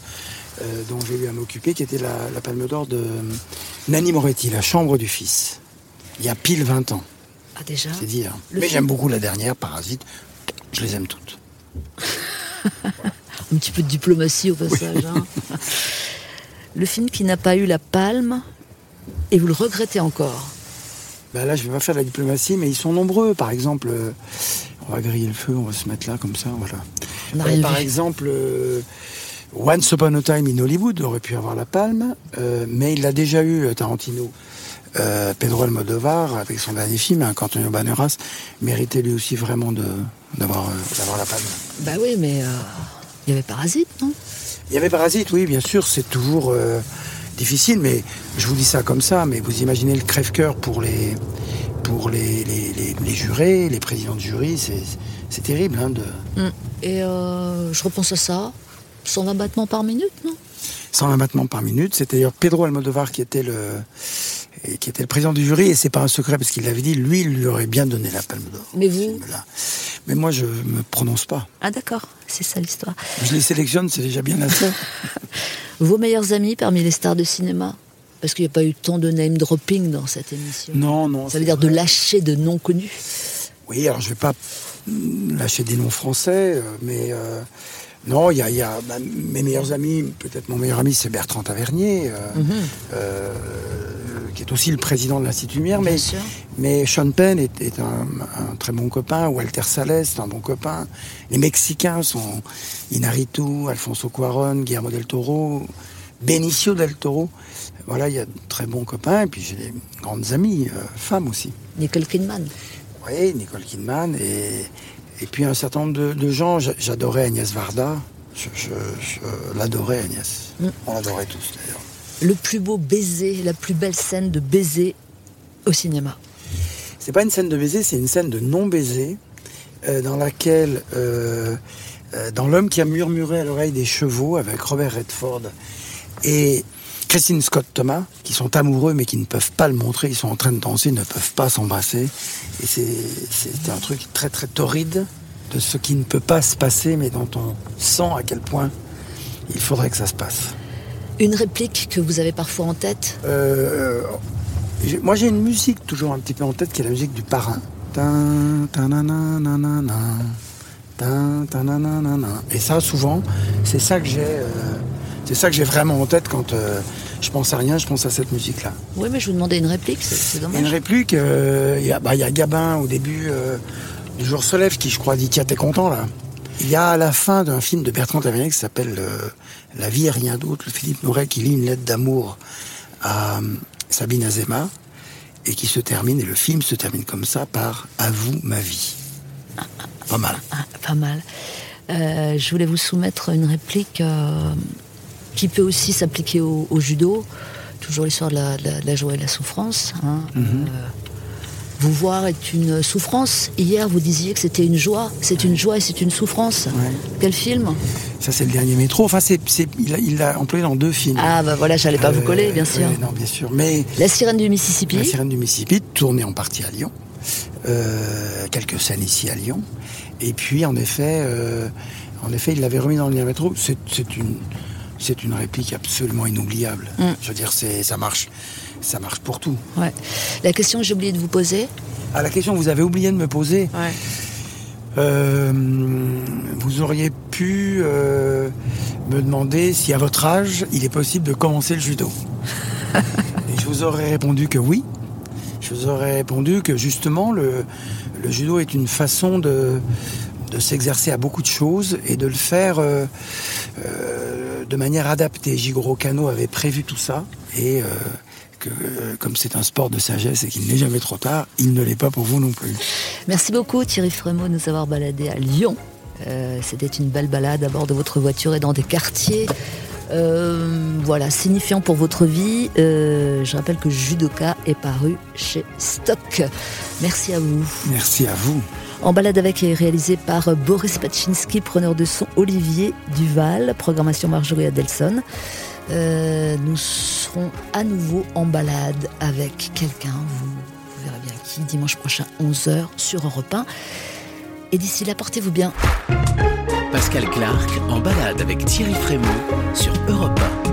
euh, dont j'ai eu à m'occuper, qui était la, la palme d'or de Nanni Moretti, La Chambre du Fils. Il y a pile 20 ans, Ah, déjà c'est dire. Le Mais j'aime beaucoup la dernière, Parasite. Je les aime toutes. Un petit peu de diplomatie au passage. hein. le film qui n'a pas eu la palme et vous le regrettez encore Ben là, je vais pas faire de la diplomatie, mais ils sont nombreux. Par exemple, euh, on va griller le feu, on va se mettre là comme ça, voilà. Euh, par exemple, euh, Once Upon a Time in Hollywood aurait pu avoir la palme, mais il l'a déjà eu, Tarantino. Euh, Pedro Almodovar, avec son dernier film, hein, Antonio Banderas, méritait lui aussi vraiment d'avoir euh, d'avoir la palme. Bah oui, mais euh, il y avait Parasite, non? Il y avait Parasite, oui, bien sûr, c'est toujours difficile, mais je vous dis ça comme ça, mais vous imaginez le crève-cœur pour les pour les, les, les- les jurés, les présidents de jury, c'est terrible hein, de Mm. Et euh, je repense à ça. 120 battements par minute, non? 120 battements par minute. C'est d'ailleurs Pedro Almodovar qui était le et qui était le président du jury et c'est pas un secret parce qu'il l'avait dit. Lui, il lui aurait bien donné la Palme d'Or. Mais vous. Mais moi, je me prononce pas. Ah d'accord, c'est ça l'histoire. Je les sélectionne, c'est déjà bien assez. Vos meilleurs amis parmi les stars de cinéma? Parce qu'il n'y a pas eu tant de name dropping dans cette émission. non, non. Ça veut dire de lâcher de noms connus. Oui, alors je vais pas mm, lâcher des noms français, euh, mais euh, non, il y a, il y a bah, mes meilleurs amis. Peut-être mon meilleur ami, c'est Bertrand Tavernier. euh, euh, qui est aussi le président de l'Institut Lumière, mais, Bien sûr. mais Sean Penn est, est un, un très bon copain, Walter Sales est un bon copain. Les Mexicains sont Inarritu, Alfonso Cuaron, Guillermo del Toro, Benicio del Toro. Voilà, il y a de très bons copains, et puis j'ai des grandes amies, euh, femmes aussi. Nicole Kidman. Oui, Nicole Kidman, et, et puis un certain nombre de, de gens. J'a- J'adorais Agnès Varda, je, je- je l'adorais Agnès. Mm. On l'adorait tous d'ailleurs. Le plus beau baiser, la plus belle scène de baiser au cinéma. C'est pas une scène de baiser, c'est une scène de non-baiser euh, dans laquelle, euh, euh, dans L'homme qui a murmuré à l'oreille des chevaux avec Robert Redford et Christine Scott Thomas, qui sont amoureux mais qui ne peuvent pas le montrer, ils sont en train de danser, ils ne peuvent pas s'embrasser. Et c'est un truc très très torride de ce qui ne peut pas se passer mais dont on sent à quel point il faudrait que ça se passe. Une réplique que vous avez parfois en tête? Euh, moi, j'ai une musique toujours un petit peu en tête qui est la musique du parrain. Et ça, souvent, c'est ça que j'ai. euh, c'est ça que j'ai vraiment en tête quand euh, je pense à rien, je pense à cette musique-là. Oui, mais je vous demandais une réplique, c'est- a une dommage. réplique, euh, il y, a- bah, il y a Gabin au début euh, du jour se lève qui, je crois, dit Tiens, t'es content là Il y a à la fin d'un film de Bertrand Tavernier qui s'appelle La vie et rien d'autre, le Philippe Noiret qui lit une lettre d'amour à Sabine Azema et qui se termine, et le film se termine comme ça par À vous ma vie. Pas mal. Ah, pas mal. Euh, je voulais vous soumettre une réplique euh, qui peut aussi s'appliquer au, au judo. Toujours l'histoire de la, de joie et de la souffrance. hein. Mhm. Euh, vous voir est une souffrance. Hier, vous disiez que c'était une joie. C'est une joie et c'est une souffrance. Ouais. Quel film? Ça, c'est le dernier métro. Enfin, c'est, il, l'a employé dans deux films. Ah, bah voilà, j'allais pas vous Euh, coller, bien sûr. non, bien sûr. Mais La sirène du Mississippi. La sirène du Mississippi, tournée en partie à Lyon. Euh, quelques scènes ici à Lyon. Et puis, en effet, en effet, il l'avait remis dans le lien métro. C'est une, c'est une réplique absolument inoubliable. Mm. Je veux dire, c'est, ça marche, ça marche pour tout. Ouais. La question que j'ai oublié de vous poser. À la question que vous avez oublié de me poser, euh, vous auriez pu euh, me demander si à votre âge, il est possible de commencer le judo. Et je vous aurais répondu que oui. Je vous aurais répondu que justement, le, le judo est une façon de, de s'exercer à beaucoup de choses et de le faire euh, euh, de manière adaptée. Jigoro Kano avait prévu tout ça et euh, que, euh, comme c'est un sport de sagesse et qu'il n'est jamais trop tard, il ne l'est pas pour vous non plus. Merci beaucoup Thierry Frémaux de nous avoir baladé à Lyon. Euh, C'était une belle balade à bord de votre voiture et dans des quartiers. euh, voilà, signifiant pour votre vie. Euh, je rappelle que Judoka est paru chez Stock. Merci à vous. Merci à vous. En balade avec est réalisé par Boris Paczynski, preneur de son Olivier Duval, programmation Marjorie Adelson. Euh, nous serons à nouveau en balade avec quelqu'un, vous, verrez bien qui, dimanche prochain 11h sur Europe 1. Et d'ici là, portez-vous bien. Pascal Clark en balade avec Thierry Frémaux sur Europe 1.